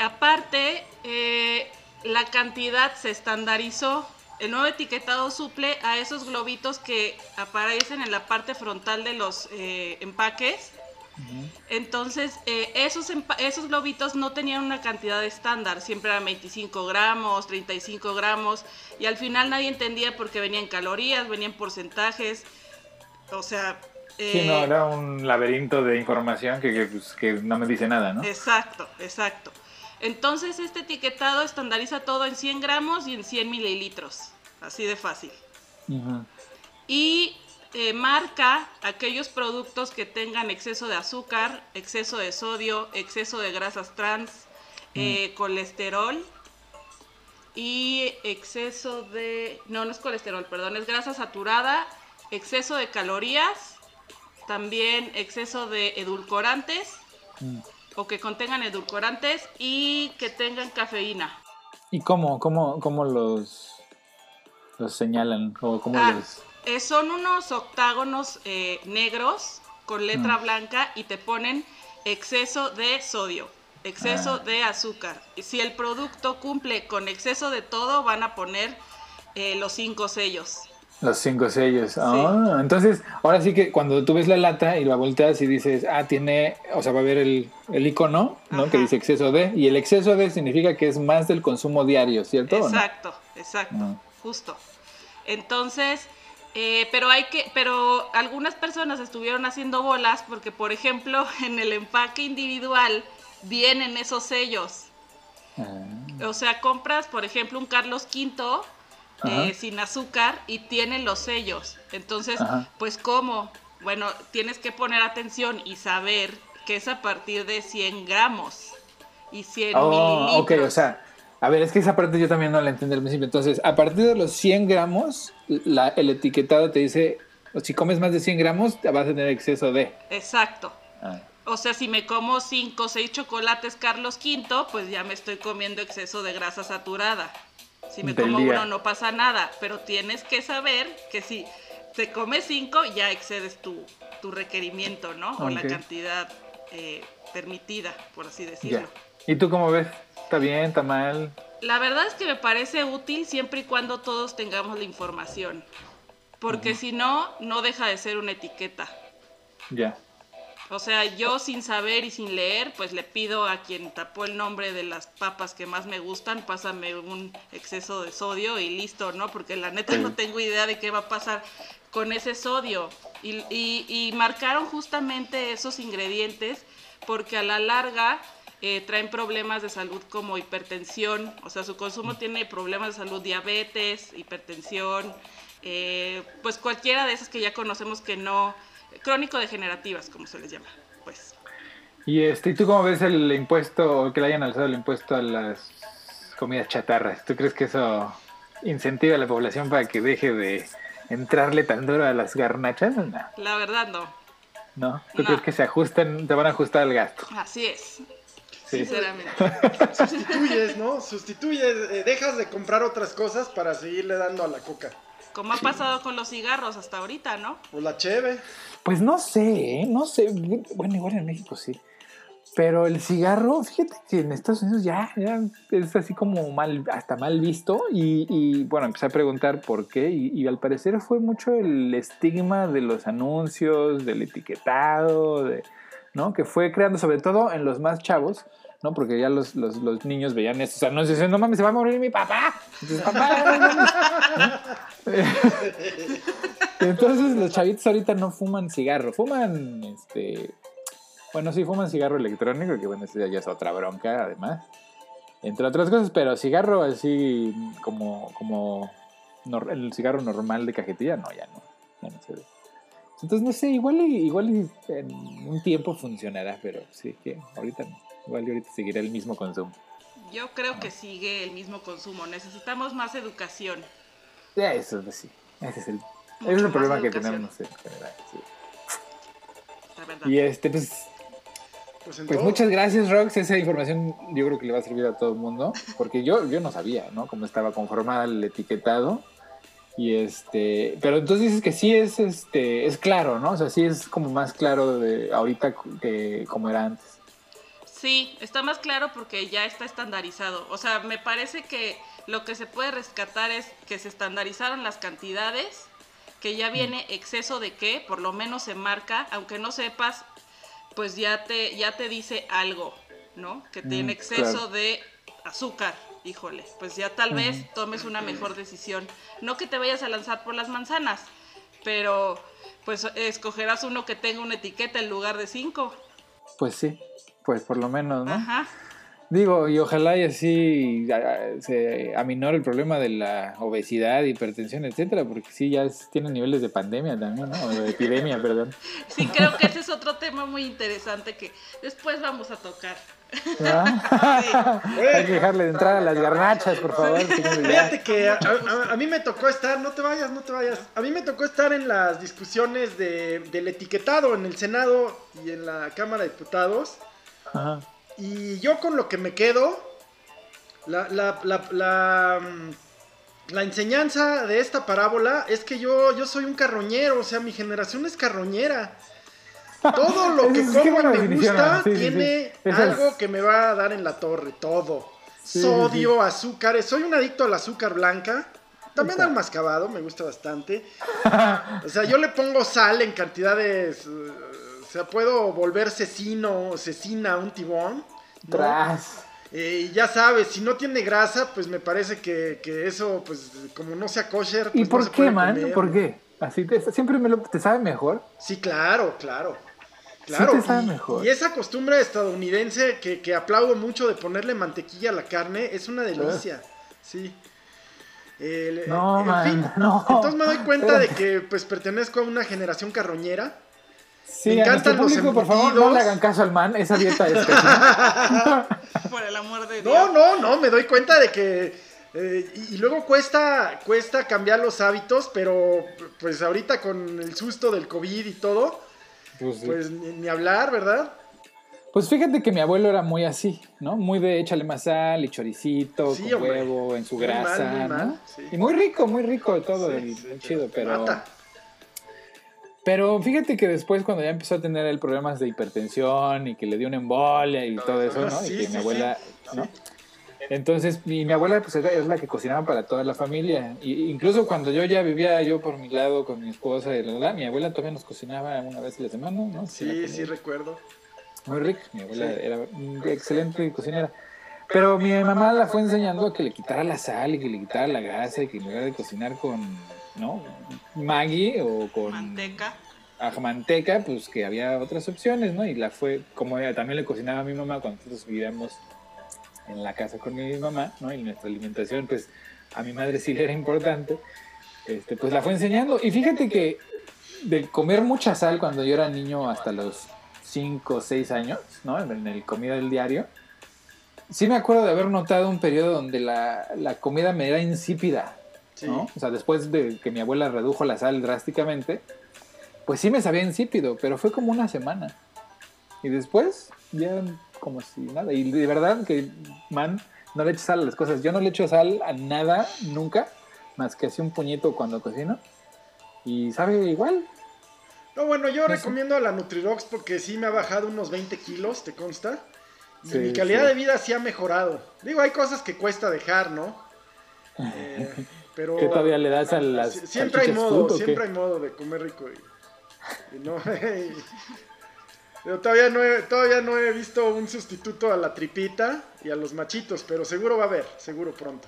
Aparte, eh, la cantidad se estandarizó. El nuevo etiquetado suple a esos globitos que aparecen en la parte frontal de los eh, empaques entonces, eh, esos, esos globitos no tenían una cantidad estándar, siempre eran 25 gramos, 35 gramos, y al final nadie entendía por qué venían calorías, venían porcentajes, o sea... sí, no, eh, era un laberinto de información que, pues, que, no me dice nada, ¿no? Exacto, exacto. Entonces, este etiquetado estandariza todo en 100 gramos y en 100 mililitros, así de fácil. Y eh, marca aquellos productos que tengan exceso de azúcar, exceso de sodio, exceso de grasas trans, eh, mm. colesterol y exceso de... No, no es colesterol, perdón, es grasa saturada, exceso de calorías, también exceso de edulcorantes mm. o que contengan edulcorantes y que tengan cafeína. ¿Y cómo, cómo, cómo los, los señalan? ¿O cómo ah, los... Eh, son unos octágonos eh, negros con letra mm. blanca y te ponen exceso de sodio, exceso ah. de azúcar. Si el producto cumple con exceso de todo, van a poner eh, los cinco sellos. Los cinco sellos. Ah, entonces, ahora sí que cuando tú ves la lata y la volteas y dices, ah, tiene, o sea, va a ver el, el icono, ¿no? Que dice exceso de, y el exceso de significa que es más del consumo diario, ¿cierto? Exacto, exacto, ah. justo. Entonces, eh, pero hay que, pero algunas personas estuvieron haciendo bolas porque, por ejemplo, en el empaque individual vienen esos sellos. Ah. O sea, compras, por ejemplo, un Carlos V eh, sin azúcar y tienen los sellos. Entonces, pues cómo, bueno, tienes que poner atención y saber que es a partir de 100 gramos y 100 oh, mililitros. Ok, o sea, a ver, es que esa parte yo también no la entendí al principio. Entonces, a partir de los 100 gramos, el etiquetado te dice, si comes más de 100 gramos, vas a tener exceso de. Exacto. Ah. O sea, si me como 5 o 6 chocolates Carlos V, pues ya me estoy comiendo exceso de grasa saturada. Si me como uno no pasa nada, pero tienes que saber que si te comes 5 ya excedes tu, tu requerimiento, ¿no? O la cantidad eh, permitida, por así decirlo. ¿Y tú cómo ves? ¿Está bien? ¿Está mal? La verdad es que me parece útil siempre y cuando todos tengamos la información. Porque si no, no deja de ser una etiqueta. Ya. O sea, yo sin saber y sin leer, pues le pido a quien tapó el nombre de las papas que más me gustan, pásame un exceso de sodio y listo, ¿no? Porque la neta no tengo idea de qué va a pasar con ese sodio. Y, y, marcaron justamente esos ingredientes porque a la larga eh, traen problemas de salud como hipertensión, o sea, su consumo tiene problemas de salud, diabetes, hipertensión, eh, pues cualquiera de esas que ya conocemos que no, crónico-degenerativas, como se les llama, pues. Y este, ¿y tú cómo ves el impuesto, que le hayan alzado el impuesto a las comidas chatarras? ¿Tú crees que eso incentiva a la población para que deje de entrarle tan duro a las garnachas? La verdad no. ¿No? ¿Tú crees que se ajustan, te van a ajustar el gasto? Así es. Sinceramente. Sustituyes, ¿no? Sustituyes, eh, dejas de comprar otras cosas para seguirle dando a la coca. Como ha pasado con los cigarros hasta ahorita, ¿no? O la cheve. Pues no sé, ¿eh? no sé. Bueno, igual en México sí. Pero el cigarro, fíjate que en Estados Unidos ya, ya es así como mal, hasta mal visto. Y, bueno, empecé a preguntar por qué. Y, al parecer fue mucho el estigma de los anuncios, del etiquetado, de, Que fue creando sobre todo en los más chavos, ¿no? Porque ya los, los, los niños veían estos anuncios y decían, no mames, se va a morir mi papá. Entonces, los chavitos ahorita no fuman cigarro, fuman este bueno, sí, fuman cigarro electrónico, que bueno, ese ya es otra bronca, además. Entre otras cosas, pero cigarro así como, como el cigarro normal de cajetilla, no, ya no. Ya no se ve. Entonces, no sé, igual, igual en un tiempo funcionará, pero sí, que ahorita no. Igual ahorita seguirá el mismo consumo. Yo creo que sigue el mismo consumo. Necesitamos más educación. Ya, eso sí. Ese es el, ese es el problema que tenemos en general. Sí. La verdad. Y este, pues pues, pues muchas gracias, Rox. Esa información yo creo que le va a servir a todo el mundo, porque yo, yo no sabía, ¿no? Cómo estaba conformada el etiquetado. Y este, pero entonces dices que sí es este es claro, ¿no? O sea, sí es como más claro de ahorita que como era antes. Sí, está más claro porque ya está estandarizado. O sea, me parece que lo que se puede rescatar es que se estandarizaron las cantidades, que ya viene exceso de qué, por lo menos se marca, aunque no sepas pues ya te, ya te dice algo, ¿no? Que tiene mm, exceso de azúcar, híjole, pues ya tal vez tomes una mejor decisión. No que te vayas a lanzar por las manzanas, pero pues escogerás uno que tenga una etiqueta en lugar de cinco. Pues sí, pues por lo menos, ¿no? Ajá. Digo, y ojalá y así se aminore el problema de la obesidad, hipertensión, etcétera, porque sí, ya tiene niveles de pandemia también, ¿no? O de epidemia, perdón. Sí, creo que ese es otro tema muy interesante que después vamos a tocar. ¿Ah? Hay que dejarle de entrar a las garnachas, por favor. Fíjate que a, mí me tocó estar, no te vayas, no te vayas. A mí me tocó estar en las discusiones de, del etiquetado en el Senado y en la Cámara de Diputados. Ajá. Y yo con lo que me quedo, la, la, la, mm, la, enseñanza de esta parábola es que yo, yo soy un carroñero, o sea, mi generación es carroñera. Todo lo que como y me gusta tiene algo que me va a dar en la torre, todo. Sodio, azúcares, soy un adicto al azúcar blanca. También al mascabado, me gusta bastante. O sea, yo le pongo sal en cantidades o sea, puedo volver cecino, cecina, un tibón. Tras. Eh, ya sabes, si no tiene grasa, pues me parece que, eso, pues como no sea kosher. Pues ¿Y por qué, man? ¿Por qué? Así te, siempre me lo, te sabe mejor. Sí, claro, claro. Claro, sí te sabe mejor. y esa costumbre estadounidense que, que, aplaudo mucho de ponerle mantequilla a la carne es una delicia. Sí. no, man, no. Entonces me doy cuenta de que pues pertenezco a una generación carroñera Sí, me encantan los público, por favor, no le hagan caso al man, esa dieta es Por el amor de Dios. No, no, no, me doy cuenta de que eh, y, luego cuesta cuesta cambiar los hábitos, pero pues ahorita con el susto del COVID y todo, pues, pues ni, hablar, ¿verdad? Pues fíjate que mi abuelo era muy así, ¿no? Muy de échale más sal y choricito, con huevo, en su grasa, ¿no? Y muy rico, muy rico todo, el, chido, pero... Pero fíjate que después cuando ya empezó a tener el problemas de hipertensión y que le dio una embolia y todo eso, ¿no? y que mi abuela, ¿no? Entonces, mi, mi abuela pues era, la que cocinaba para toda la familia. Y, incluso cuando yo ya vivía yo por mi lado con mi esposa y la, mi abuela todavía nos cocinaba una vez a la semana, ¿no? Sí, sí, recuerdo. Muy rico, mi abuela era excelente cocinera. Pero mi mamá la fue enseñando a que le quitara la sal y que le quitara la grasa y que en lugar de cocinar con ¿no? Maggie o con Manteca. a manteca, pues que había otras opciones, ¿no? Y la fue, como ella también le cocinaba a mi mamá cuando nosotros vivíamos en la casa con mi mamá, ¿no? Y nuestra alimentación, pues a mi madre sí le era importante, este, pues la fue enseñando. Y fíjate que de comer mucha sal cuando yo era niño hasta los 5 o 6 años, ¿no? En el comida del diario, sí me acuerdo de haber notado un periodo donde la, la comida me era insípida, ¿no? O sea, después de que mi abuela redujo la sal drásticamente, pues sí me sabía insípido, pero fue como una semana. Y después, ya como si nada. Y de verdad que, man, no le echo sal a las cosas. Yo no le echo sal a nada, nunca, más que así un puñito cuando cocino. Y sabe igual. No, bueno, yo recomiendo a la Nutrirox porque sí me ha bajado unos 20 kilos, ¿te consta? Y mi calidad de vida sí ha mejorado. Digo, hay cosas que cuesta dejar, ¿no? Eh, pero... ¿Qué todavía le das a las Siempre hay modo, siempre hay modo de comer rico. Y... no, pero todavía no, he, todavía no he visto un sustituto a la tripita y a los machitos, pero seguro va a haber, seguro pronto.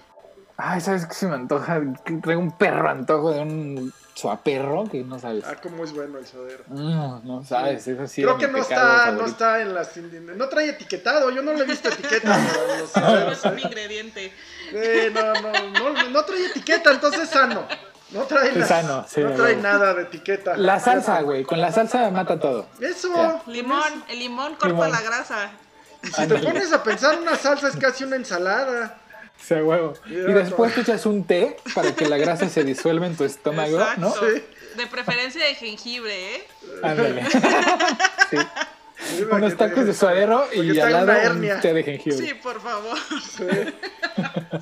Ay, ¿sabes qué se me antoja? Traigo un perro antojo de un suaperro que no sabes. Ah, cómo es bueno el suadero. No, no sabes, es así. Creo que no está, no está en las. No trae etiquetado, yo no le he visto etiqueta. no es un ingrediente. Eh, no, no, no, no trae etiqueta, entonces sano. No trae, nada, no trae nada de etiqueta. La salsa, güey. Con la salsa mata todo. Eso. Limón. El limón corta la grasa. Y si te pones a pensar, una salsa es casi una ensalada. Sí, huevo. Y después te echas un té para que la grasa se disuelva en tu estómago, ¿no? Sí. De preferencia de jengibre, ¿eh? Ándale. sí. Unos tacos de suadero y al lado un té de jengibre. Sí, por favor.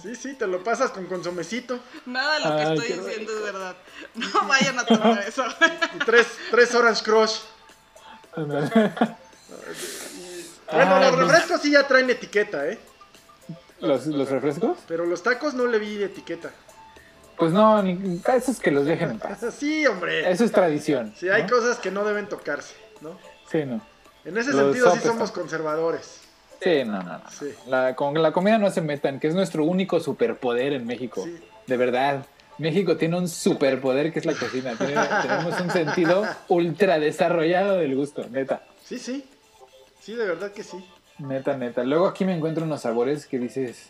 Sí. sí, te lo pasas con consomecito. Nada de lo que estoy diciendo es verdad. No vayan a tomar eso. Tres, tres Orange Crush. bueno, los refrescos sí ya traen etiqueta, ¿eh? ¿Los, ¿Los refrescos? Pero los tacos no le vi etiqueta. Pues no, ni, eso es que los dejen en paz. Sí, hombre. Eso es tradición. Sí, hay cosas que no deben tocarse, ¿no? Sí, no. En ese sentido sí somos conservadores. Sí, no, no, La, con la comida no se metan, que es nuestro único superpoder en México. De verdad. México tiene un superpoder que es la cocina. tenemos un sentido ultra desarrollado del gusto, neta. Sí, sí. Sí, de verdad que sí. Neta, neta. Luego aquí me encuentro unos sabores que dices,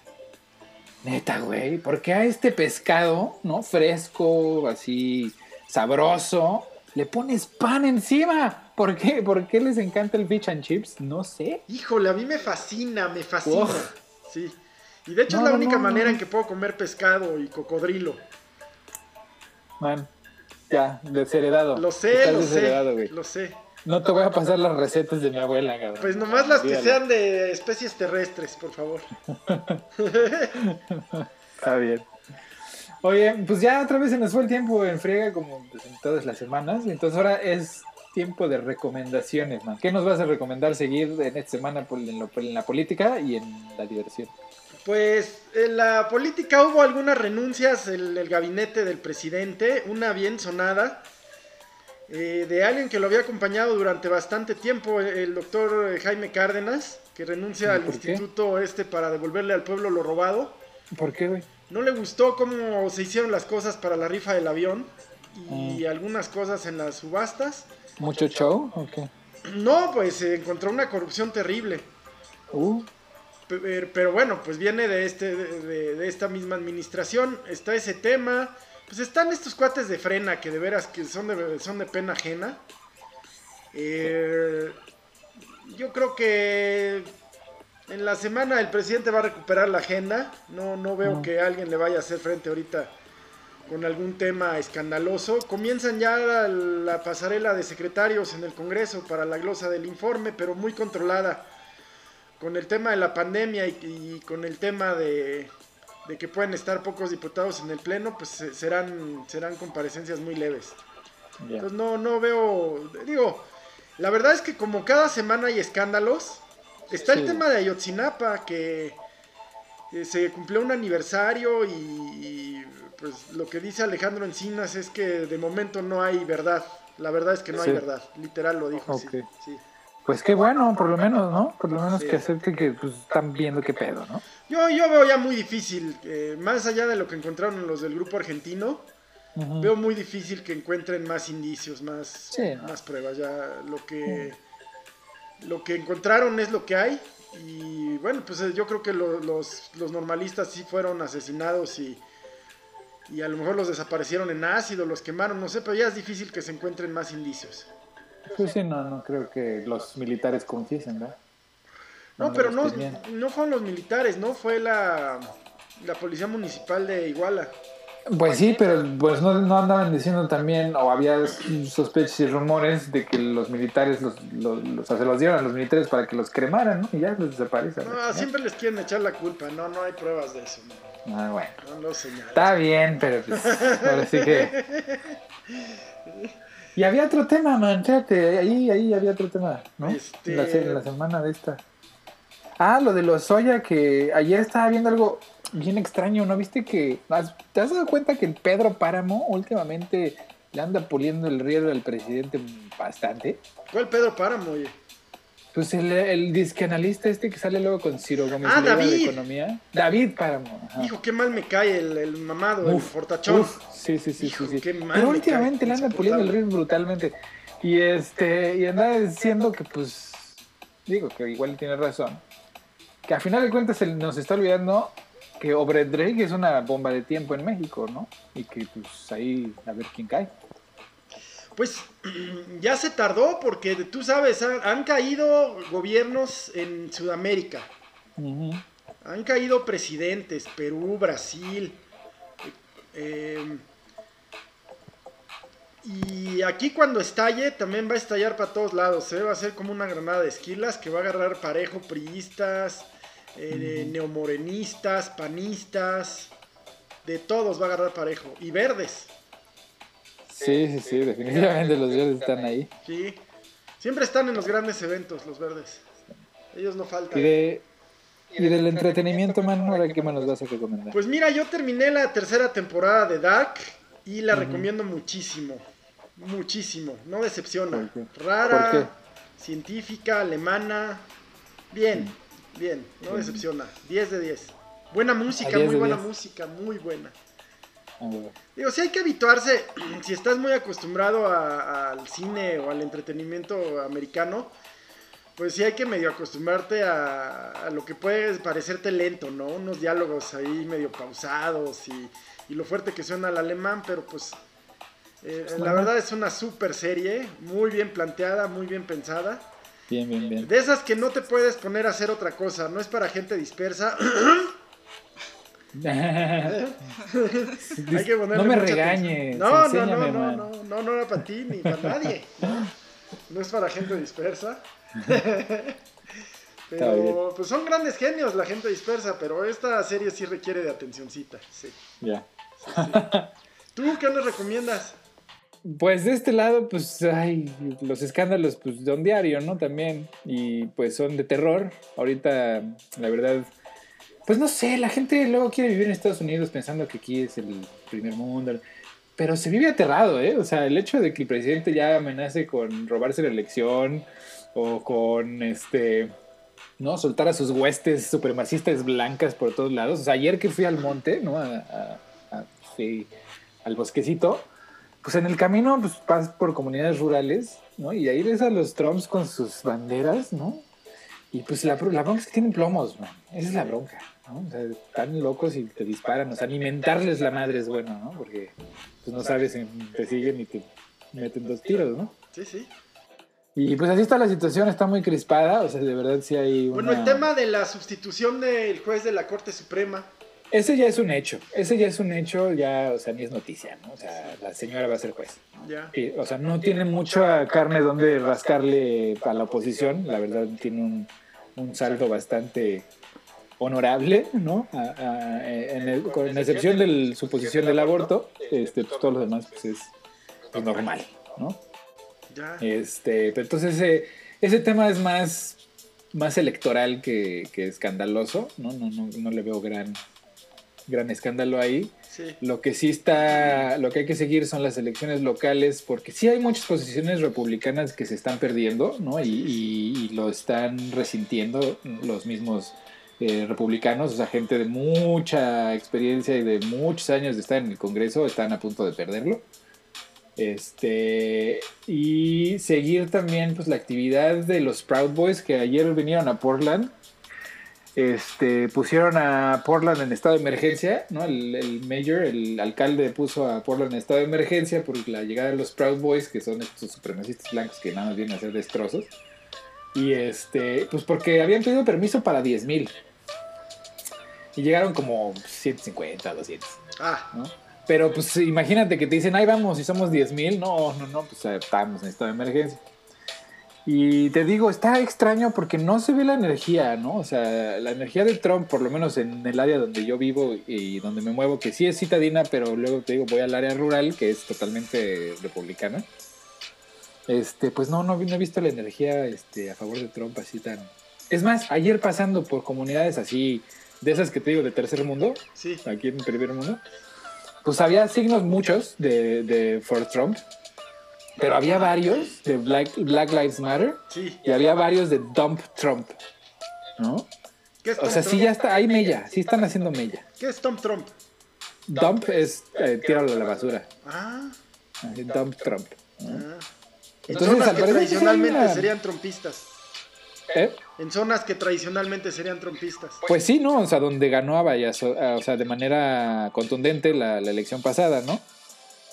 neta, güey, ¿por qué a este pescado, no? Fresco, así, sabroso, le pones pan encima? ¿Por qué? ¿Por qué les encanta el fish and chips? No sé. Híjole, a mí me fascina, me fascina. Sí. Y de hecho es la única manera en que puedo comer pescado y cocodrilo. Man, ya, desheredado. Lo sé, lo sé. Lo sé. No te voy a pasar las recetas de mi abuela, cabrón. Pues nomás las que sean de especies terrestres, por favor. Está bien. Oye, pues ya otra vez se nos fue el tiempo en friega como pues, en todas las semanas. Entonces ahora es tiempo de recomendaciones, man. ¿Qué nos vas a recomendar seguir en esta semana en, la política y en la diversión? Pues en la política hubo algunas renuncias en el gabinete del presidente, una bien sonada, eh, de alguien que lo había acompañado durante bastante tiempo, el doctor Jaime Cárdenas, que renuncia al instituto este para devolverle al pueblo lo robado. ¿Por qué, güey? No le gustó cómo se hicieron las cosas para la rifa del avión y ah. algunas cosas en las subastas. ¿Mucho show? No, pues se encontró una corrupción terrible. Uh. Pero, bueno, pues viene de, este, de, esta misma administración. Está ese tema. Pues están estos cuates de frena que de veras que son de, son de pena ajena. Eh, yo creo que en la semana el presidente va a recuperar la agenda. No, no veo que alguien le vaya a hacer frente ahorita con algún tema escandaloso. Comienzan ya la, pasarela de secretarios en el Congreso para la glosa del informe, pero muy controlada. Con el tema de la pandemia y, con el tema de, que pueden estar pocos diputados en el Pleno, pues serán, serán comparecencias muy leves. Entonces no, no veo, digo, la verdad es que como cada semana hay escándalos, está el tema de Ayotzinapa, que eh, se cumplió un aniversario y pues lo que dice Alejandro Encinas es que de momento no hay verdad. La verdad es que no hay verdad. Literal lo dijo. Sí, Pues qué bueno, por lo menos, ¿no? Por lo menos que acepte que pues, están viendo qué pedo, ¿no? Yo, yo veo ya muy difícil, más allá de lo que encontraron los del grupo argentino, veo muy difícil que encuentren más indicios, más, más pruebas. Ya lo que, lo que encontraron es lo que hay. Y bueno, pues yo creo que los, los normalistas sí fueron asesinados y, y a lo mejor los desaparecieron en ácido, los quemaron, no sé, pero ya es difícil que se encuentren más indicios. Pues sí, no, no creo que los militares confiesen, ¿verdad? No, pero no, no fueron los militares, ¿no? Fue la, la policía municipal de Iguala. Pues sí, pero pues no, no, andaban diciendo también, o había sospechas y rumores de que los militares los, los, se los dieron a los militares para que los cremaran, ¿no? Y ya los desaparecen. No, siempre les quieren echar la culpa, no, no hay pruebas de eso. No. Ah, bueno. No lo Está bien, pero pues ahora sí que... Y había otro tema, man, fíjate, ahí, ahí había otro tema, ¿no? Este... La, la semana de esta. Ah, lo de los soya, que ayer estaba viendo algo bien extraño, ¿no? ¿Viste que... ¿Te has dado cuenta que el Pedro Páramo últimamente le anda puliendo el rielo al presidente bastante? ¿Cuál Pedro Páramo, oye? Pues el, el discanalista este que sale luego con Ciro Gómez ah, David. de Economía. David Páramo. Hijo, qué mal me cae el, mamado, el fortachón. sí, sí, sí. sí, Pero últimamente le anda puliendo el rielo brutalmente. Y este, y anda diciendo que pues, digo que igual tiene razón, que a final de cuentas nos está olvidando que Drake es una bomba de tiempo en México, ¿no? Y que pues ahí a ver quién cae. Pues ya se tardó porque tú sabes, han, caído gobiernos en Sudamérica. Han caído presidentes, Perú, Brasil. Eh, y aquí cuando estalle también va a estallar para todos lados. ¿eh? Va a ser como una granada de esquilas que va a agarrar parejo priistas, eh, neomorenistas, panistas, de todos va a agarrar parejo. Y verdes. Sí, sí, sí, definitivamente los verdes están ahí. Sí, siempre están en los grandes eventos los verdes. Ellos no faltan. Y, de, del entretenimiento, man, ahora qué más nos vas a recomendar. Pues mira, yo terminé la tercera temporada de Dark y la recomiendo muchísimo. Muchísimo, no decepciona. Rara, científica, alemana. Bien. Bien, no decepciona. 10 de 10. Buena música, muy buena música, muy buena. Ah, Digo, si hay que habituarse, si estás muy acostumbrado al cine o al entretenimiento americano, pues sí hay que medio acostumbrarte a, lo que puede parecerte lento, ¿no? Unos diálogos ahí medio pausados y, lo fuerte que suena el alemán, pero pues eh, la verdad es una super serie, muy bien planteada, muy bien pensada. Bien, bien, bien. De esas que no te puedes poner a hacer otra cosa, no es para gente dispersa. Hay que no me regañes. No, no, no, no, no, no, no era para ti ni para nadie. No, es para gente dispersa. pero pues son grandes genios la gente dispersa, pero esta serie sí requiere de atencioncita. Sí. Ya. ¿Tú qué nos recomiendas? Pues de este lado, pues hay los escándalos pues, un diario, ¿no? También. Y pues son de terror. Ahorita, la verdad, pues no sé, la gente luego quiere vivir en Estados Unidos pensando que aquí es el primer mundo. Pero se vive aterrado, ¿eh? O sea, el hecho de que el presidente ya amenace con robarse la elección o con este. ¿no? Soltar a sus huestes supremacistas blancas por todos lados. O sea, ayer que fui al monte, ¿no? al bosquecito pues en el camino pues pasas por comunidades rurales, ¿no? Y ahí ves a los Trumps con sus banderas, ¿no? Y pues la, la bronca es que tienen plomos, man. Esa es la bronca, ¿no? O sea, están locos y te disparan. O sea, alimentarles la madre es bueno, ¿no? Porque pues no sabes si te siguen y te meten dos tiros, ¿no? Sí, sí. Y pues así está la situación, está muy crispada, o sea, de verdad sí hay Bueno, el tema de la sustitución del juez de la Corte Suprema. Ese ya es un hecho, ese ya es un hecho, ya, o sea, ni es noticia, ¿no? O sea, la señora va a ser juez. O sea, no tiene mucha carne donde rascarle a la oposición, la verdad tiene un, un saldo bastante honorable, ¿no? con excepción de su posición del aborto, este, pues todo lo demás pues es pues, normal, ¿no? Ya. Este, pero entonces ese, ese tema es más, más electoral que, que escandaloso, ¿no? No, no, no le veo gran gran escándalo ahí. Lo que sí está, lo que hay que seguir son las elecciones locales, porque sí hay muchas posiciones republicanas que se están perdiendo, ¿no? Y, lo están resintiendo los mismos eh, republicanos, o sea, gente de mucha experiencia y de muchos años de estar en el Congreso, están a punto de perderlo. Este, y seguir también pues, la actividad de los Proud Boys que ayer vinieron a Portland. Este, pusieron a Portland en estado de emergencia, ¿no? El, mayor, el alcalde puso a Portland en estado de emergencia por la llegada de los Proud Boys, que son estos supremacistas blancos que nada más vienen a hacer destrozos. Y este, pues porque habían pedido permiso para 10 mil. Y llegaron como 150, 200. Ah. ¿no? Pero pues imagínate que te dicen, ahí vamos y somos 10 mil. No, no, no, pues estamos en estado de emergencia. Y te digo, está extraño porque no se ve la energía, ¿no? O sea, la energía de Trump, por lo menos en el área donde yo vivo y donde me muevo, que sí es citadina, pero luego te digo, voy al área rural, que es totalmente republicana. Este, pues no, no, no he visto la energía este, a favor de Trump así tan... Es más, ayer pasando por comunidades así, de esas que te digo, de tercer mundo, sí. aquí en el primer mundo, pues había signos muchos de, de for Trump, pero había varios de Black, Black Lives Matter y había varios de Dump Trump, ¿no? o sea, sí ya está, hay mella, sí están haciendo mella. ¿Qué es Dump Trump? Dump es eh, tíralo a la basura. Ah. Dump Trump. Ah. Entonces, que tradicionalmente serían trompistas. ¿Eh? En zonas que tradicionalmente serían trompistas. Pues sí, ¿no? O sea, donde ganó a Vallas, o sea, de manera contundente la, elección pasada, ¿no?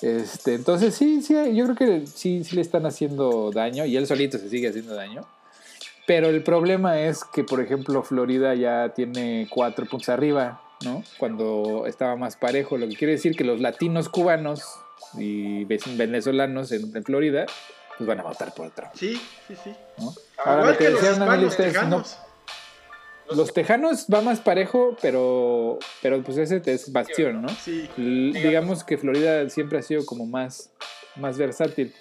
Este, entonces sí, sí, yo creo que sí, sí le están haciendo daño y él solito se sigue haciendo daño. Pero el problema es que, por ejemplo, Florida ya tiene cuatro puntos arriba, ¿no? Cuando estaba más parejo, lo que quiere decir que los latinos cubanos y venezolanos en Florida pues van a votar por Trump. Sí, sí, sí. Ahora, Igual que, los tejanos. Los tejanos va más parejo, pero, pero pues ese es bastión, ¿no? Sí. digamos que Florida siempre ha sido como más, más versátil.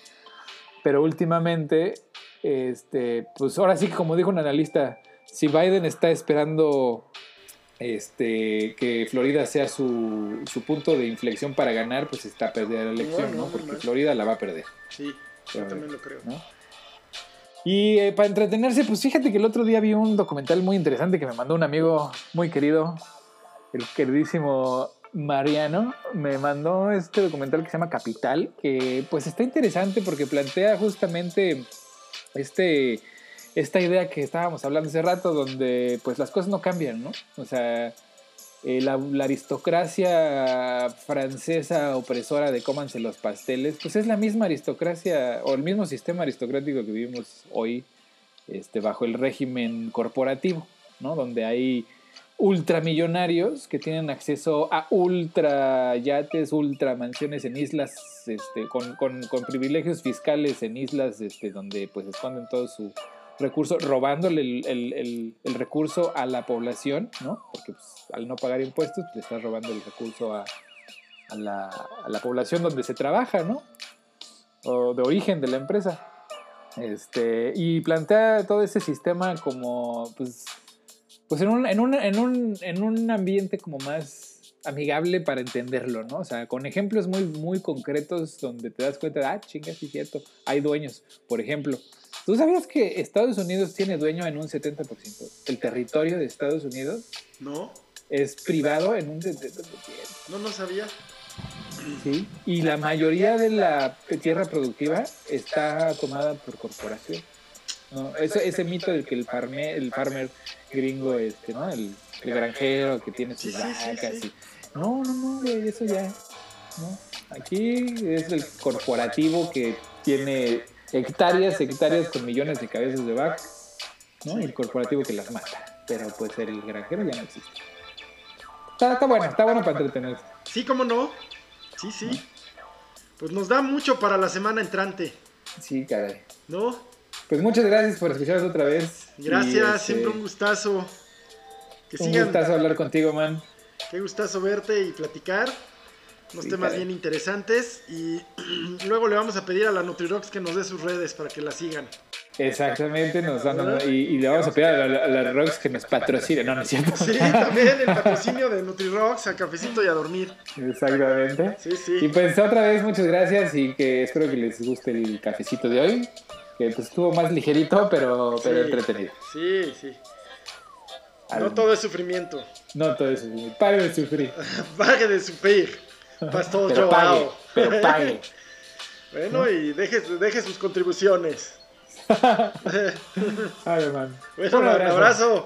Pero últimamente, este, pues ahora sí que como dijo un analista, si Biden está esperando este, que Florida sea su, su punto de inflexión para ganar, pues está a perder la elección, ¿no? Porque Florida la va a perder. Sí. Yo también lo creo. Y eh, para entretenerse, pues fíjate que el otro día vi un documental muy interesante que me mandó un amigo muy querido, el queridísimo Mariano, me mandó este documental que se llama Capital, que pues está interesante porque plantea justamente este, esta idea que estábamos hablando hace rato, donde pues las cosas no cambian, ¿no? O sea, eh, la, aristocracia francesa opresora de cómanse los pasteles, pues es la misma aristocracia o el mismo sistema aristocrático que vivimos hoy este, bajo el régimen corporativo, ¿no? Donde hay ultramillonarios que tienen acceso a ultra yates, ultra en islas, este, con, con, privilegios fiscales en islas este, donde pues esconden todo su, recurso, robándole el, recurso a la población, ¿no? Porque pues, al no pagar impuestos, le estás robando el recurso a, la, población donde se trabaja, ¿no? O de origen de la empresa. Este, y plantea todo ese sistema como, pues, pues en un, en un, en un, en un ambiente como más amigable para entenderlo, ¿no? O sea, con ejemplos muy, muy concretos donde te das cuenta de, ah, chinga, sí, cierto, hay dueños. Por ejemplo, ¿Tú sabías que Estados Unidos tiene dueño en un 70%? ¿El territorio de Estados Unidos? No. Es privado en un 70%. No, no sabía. Sí, y la mayoría de la tierra productiva está tomada por corporación. ¿no? Ese, ese mito del que el farmer, el farmer gringo, este, ¿no? El, granjero que tiene sus vacas. No, no, no, eso ya. ¿no? Aquí es el corporativo que tiene hectáreas, hectáreas con millones de cabezas de vaca, ¿no? Y el corporativo que las mata. Pero pues el granjero ya no existe. Está, bueno, está bueno para entretenerse. Sí, cómo no. Sí, sí. Pues nos da mucho para la semana entrante. Sí, caray. ¿No? Pues muchas gracias por escucharnos otra vez. Gracias, este, siempre un gustazo. Que un gustazo hablar contigo, man. Qué gustazo verte y platicar unos temas bien interesantes y luego le vamos a pedir a la NutriRocks que nos dé sus redes para que la sigan. Exactamente, nos y, le vamos a pedir a la, Rocks que nos patrocine, no, no es cierto. Sí, también el patrocinio de NutriRocks, a cafecito y a dormir. Exactamente. Sí, sí. Y pues otra vez muchas gracias y que espero que les guste el cafecito de hoy, que pues estuvo más ligerito, pero, pero entretenido. Sí, sí. No todo es sufrimiento. No todo es sufrimiento. Pare de sufrir. Pague de sufrir. Pastor pero pague, pero pague. bueno, y deje, deje sus contribuciones. Ay, man. Bueno, un abrazo.